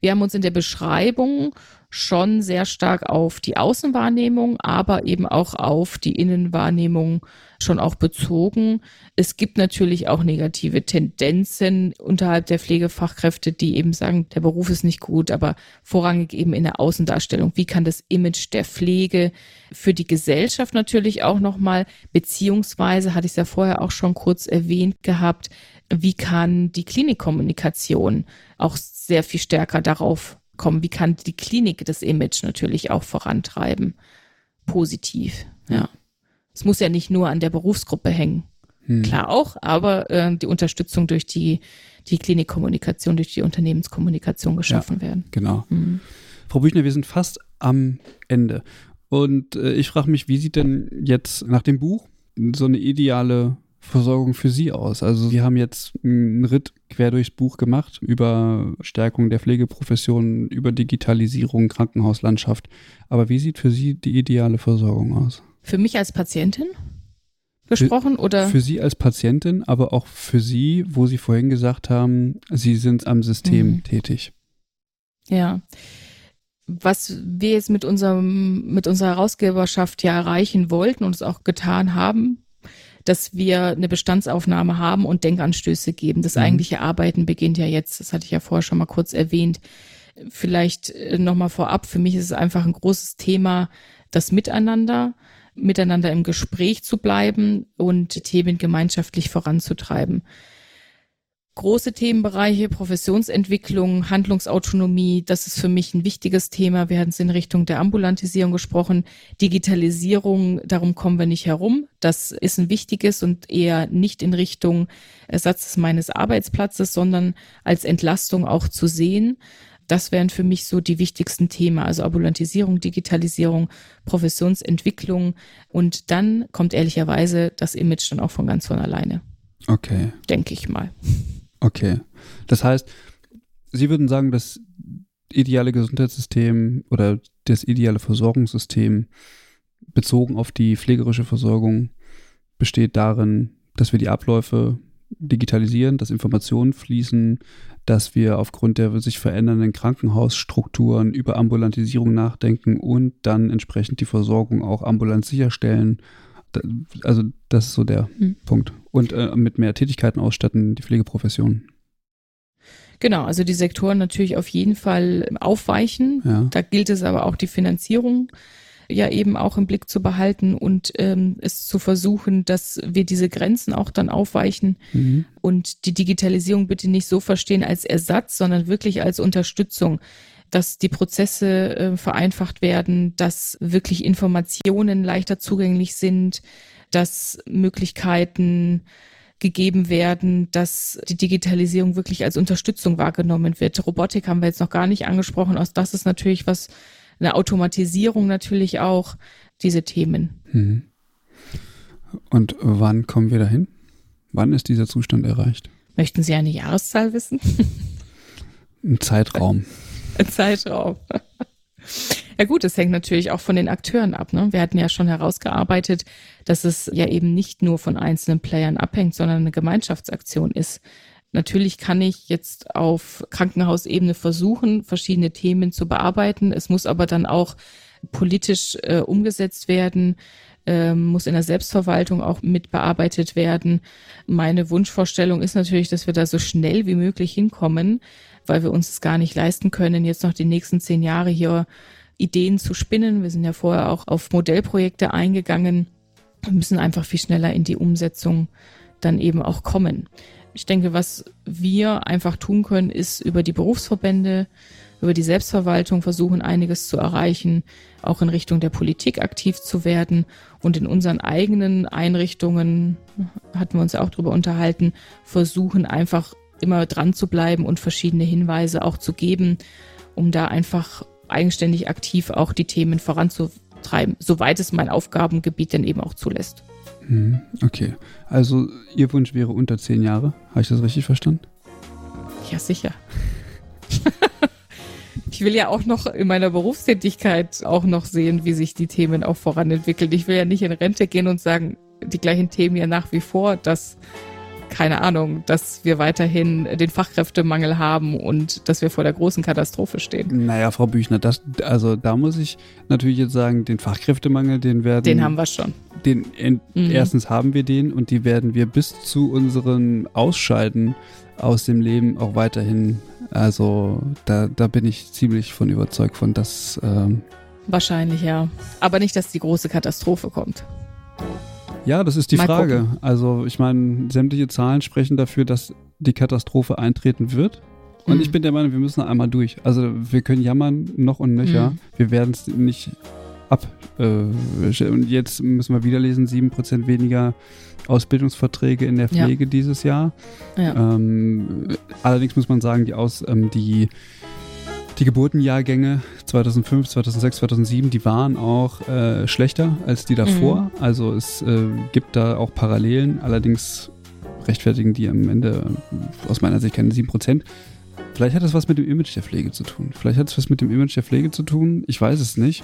Wir haben uns in der Beschreibung schon sehr stark auf die Außenwahrnehmung, aber eben auch auf die Innenwahrnehmung schon auch bezogen. Es gibt natürlich auch negative Tendenzen unterhalb der Pflegefachkräfte, die eben sagen, der Beruf ist nicht gut, aber vorrangig eben in der Außendarstellung. Wie kann das Image der Pflege für die Gesellschaft natürlich auch nochmal, beziehungsweise hatte ich es ja vorher auch schon kurz erwähnt gehabt, wie kann die Klinikkommunikation auch sehr viel stärker darauf kommen? Wie kann die Klinik das Image natürlich auch vorantreiben? Positiv, ja. Es muss ja nicht nur an der Berufsgruppe hängen. Hm. Klar auch, aber äh, die Unterstützung durch die, die Klinikkommunikation, durch die Unternehmenskommunikation geschaffen ja, werden. Genau. Hm. Frau Büchner, wir sind fast am Ende. Und äh, ich frage mich, wie sieht denn jetzt nach dem Buch so eine ideale Versorgung für Sie aus? Also wir haben jetzt einen Ritt quer durchs Buch gemacht über Stärkung der Pflegeprofession, über Digitalisierung, Krankenhauslandschaft. Aber wie sieht für Sie die ideale Versorgung aus? Für mich als Patientin gesprochen für, oder? Für Sie als Patientin, aber auch für Sie, wo Sie vorhin gesagt haben, Sie sind am System mhm. tätig. Ja. Was wir jetzt mit unserem, mit unserer Herausgeberschaft ja erreichen wollten und es auch getan haben, dass wir eine Bestandsaufnahme haben und Denkanstöße geben. Das mhm. eigentliche Arbeiten beginnt ja jetzt, das hatte ich ja vorher schon mal kurz erwähnt, Vielleicht äh, nochmal vorab, für mich ist es einfach ein großes Thema, das Miteinander, miteinander im Gespräch zu bleiben und Themen gemeinschaftlich voranzutreiben große Themenbereiche, Professionsentwicklung, Handlungsautonomie, das ist für mich ein wichtiges Thema. Wir hatten es in Richtung der Ambulantisierung gesprochen. Digitalisierung, darum kommen wir nicht herum. Das ist ein wichtiges und eher nicht in Richtung Ersatz meines Arbeitsplatzes, sondern als Entlastung auch zu sehen. Das wären für mich so die wichtigsten Themen, also Ambulantisierung, Digitalisierung, Professionsentwicklung und dann kommt ehrlicherweise das Image dann auch von ganz von alleine. Okay. Denke ich mal. Okay. Das heißt, Sie würden sagen, das ideale Gesundheitssystem oder das ideale Versorgungssystem bezogen auf die pflegerische Versorgung besteht darin, dass wir die Abläufe digitalisieren, dass Informationen fließen, dass wir aufgrund der sich verändernden Krankenhausstrukturen über Ambulantisierung nachdenken und dann entsprechend die Versorgung auch ambulant sicherstellen also das ist so der hm. Punkt. Und äh, mit mehr Tätigkeiten ausstatten die Pflegeprofession. Genau, also die Sektoren natürlich auf jeden Fall aufweichen. Ja. Da gilt es aber auch die Finanzierung ja eben auch im Blick zu behalten und ähm, es zu versuchen, dass wir diese Grenzen auch dann aufweichen mhm. und die Digitalisierung bitte nicht so verstehen als Ersatz, sondern wirklich als Unterstützung dass die Prozesse äh, vereinfacht werden, dass wirklich Informationen leichter zugänglich sind, dass Möglichkeiten gegeben werden, dass die Digitalisierung wirklich als Unterstützung wahrgenommen wird. Robotik haben wir jetzt noch gar nicht angesprochen. Auch das ist natürlich was, eine Automatisierung natürlich auch, diese Themen. Mhm. Und wann kommen wir dahin? Wann ist dieser Zustand erreicht? Möchten Sie eine Jahreszahl wissen? Ein Zeitraum. Zeitraum. Ja gut, es hängt natürlich auch von den Akteuren ab. Ne? Wir hatten ja schon herausgearbeitet, dass es ja eben nicht nur von einzelnen Playern abhängt, sondern eine Gemeinschaftsaktion ist. Natürlich kann ich jetzt auf Krankenhausebene versuchen, verschiedene Themen zu bearbeiten. Es muss aber dann auch politisch äh, umgesetzt werden, äh, muss in der Selbstverwaltung auch mit bearbeitet werden. Meine Wunschvorstellung ist natürlich, dass wir da so schnell wie möglich hinkommen weil wir uns es gar nicht leisten können, jetzt noch die nächsten zehn Jahre hier Ideen zu spinnen. Wir sind ja vorher auch auf Modellprojekte eingegangen. Wir müssen einfach viel schneller in die Umsetzung dann eben auch kommen. Ich denke, was wir einfach tun können, ist über die Berufsverbände, über die Selbstverwaltung versuchen, einiges zu erreichen, auch in Richtung der Politik aktiv zu werden und in unseren eigenen Einrichtungen, hatten wir uns auch darüber unterhalten, versuchen einfach immer dran zu bleiben und verschiedene Hinweise auch zu geben, um da einfach eigenständig aktiv auch die Themen voranzutreiben, soweit es mein Aufgabengebiet denn eben auch zulässt. Mhm, okay, also Ihr Wunsch wäre unter zehn Jahre, habe ich das richtig verstanden? Ja, sicher. ich will ja auch noch in meiner Berufstätigkeit auch noch sehen, wie sich die Themen auch voranentwickeln. Ich will ja nicht in Rente gehen und sagen, die gleichen Themen ja nach wie vor, dass keine Ahnung, dass wir weiterhin den Fachkräftemangel haben und dass wir vor der großen Katastrophe stehen. Naja, Frau Büchner, das, also da muss ich natürlich jetzt sagen, den Fachkräftemangel, den werden. Den haben wir schon. Den, in, mhm. Erstens haben wir den und die werden wir bis zu unseren Ausscheiden aus dem Leben auch weiterhin. Also da, da bin ich ziemlich von überzeugt von, dass. Ähm, Wahrscheinlich ja. Aber nicht, dass die große Katastrophe kommt. Ja, das ist die Mal Frage. Gucken. Also ich meine, sämtliche Zahlen sprechen dafür, dass die Katastrophe eintreten wird. Und mhm. ich bin der Meinung, wir müssen einmal durch. Also wir können jammern noch und nöcher. Mhm. Wir werden es nicht ab. Äh, und jetzt müssen wir wieder lesen, 7% weniger Ausbildungsverträge in der Pflege ja. dieses Jahr. Ja. Ähm, allerdings muss man sagen, die, Aus, ähm, die die Geburtenjahrgänge 2005, 2006, 2007, die waren auch äh, schlechter als die davor. Mhm. Also es äh, gibt da auch Parallelen. Allerdings rechtfertigen die am Ende aus meiner Sicht keine 7%. Vielleicht hat das was mit dem Image der Pflege zu tun. Vielleicht hat es was mit dem Image der Pflege zu tun. Ich weiß es nicht.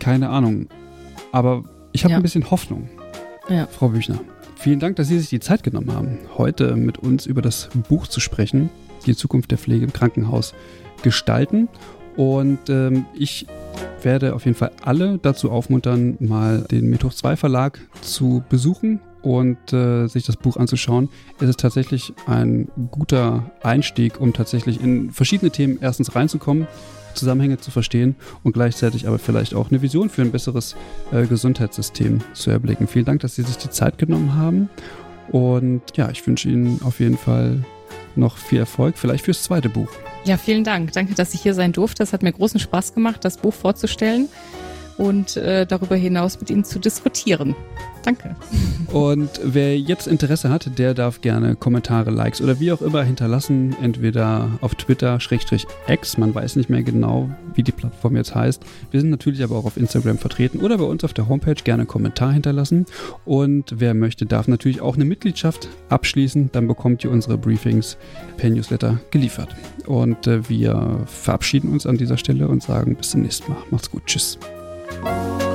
Keine Ahnung. Aber ich habe ja. ein bisschen Hoffnung, ja. Frau Büchner. Vielen Dank, dass Sie sich die Zeit genommen haben, heute mit uns über das Buch zu sprechen, die Zukunft der Pflege im Krankenhaus gestalten. Und ähm, ich werde auf jeden Fall alle dazu aufmuntern, mal den Methoch 2 Verlag zu besuchen. und äh, sich das Buch anzuschauen, ist es tatsächlich ein guter Einstieg, um tatsächlich in verschiedene Themen erstens reinzukommen, Zusammenhänge zu verstehen und gleichzeitig aber vielleicht auch eine Vision für ein besseres äh, Gesundheitssystem zu erblicken. Vielen Dank, dass Sie sich die Zeit genommen haben und ja, ich wünsche Ihnen auf jeden Fall noch viel Erfolg, vielleicht fürs zweite Buch. Ja, vielen Dank. Danke, dass ich hier sein durfte. Es hat mir großen Spaß gemacht, das Buch vorzustellen und äh, darüber hinaus mit Ihnen zu diskutieren. Danke. Und wer jetzt Interesse hat, der darf gerne Kommentare, Likes oder wie auch immer hinterlassen, entweder auf Twitter, Schrägstrich X, man weiß nicht mehr genau, wie die Plattform jetzt heißt. Wir sind natürlich aber auch auf Instagram vertreten oder bei uns auf der Homepage gerne Kommentar hinterlassen. Und wer möchte, darf natürlich auch eine Mitgliedschaft abschließen, dann bekommt ihr unsere Briefings per Newsletter geliefert. Und äh, wir verabschieden uns an dieser Stelle und sagen bis zum nächsten Mal. Macht's gut. Tschüss. Bye.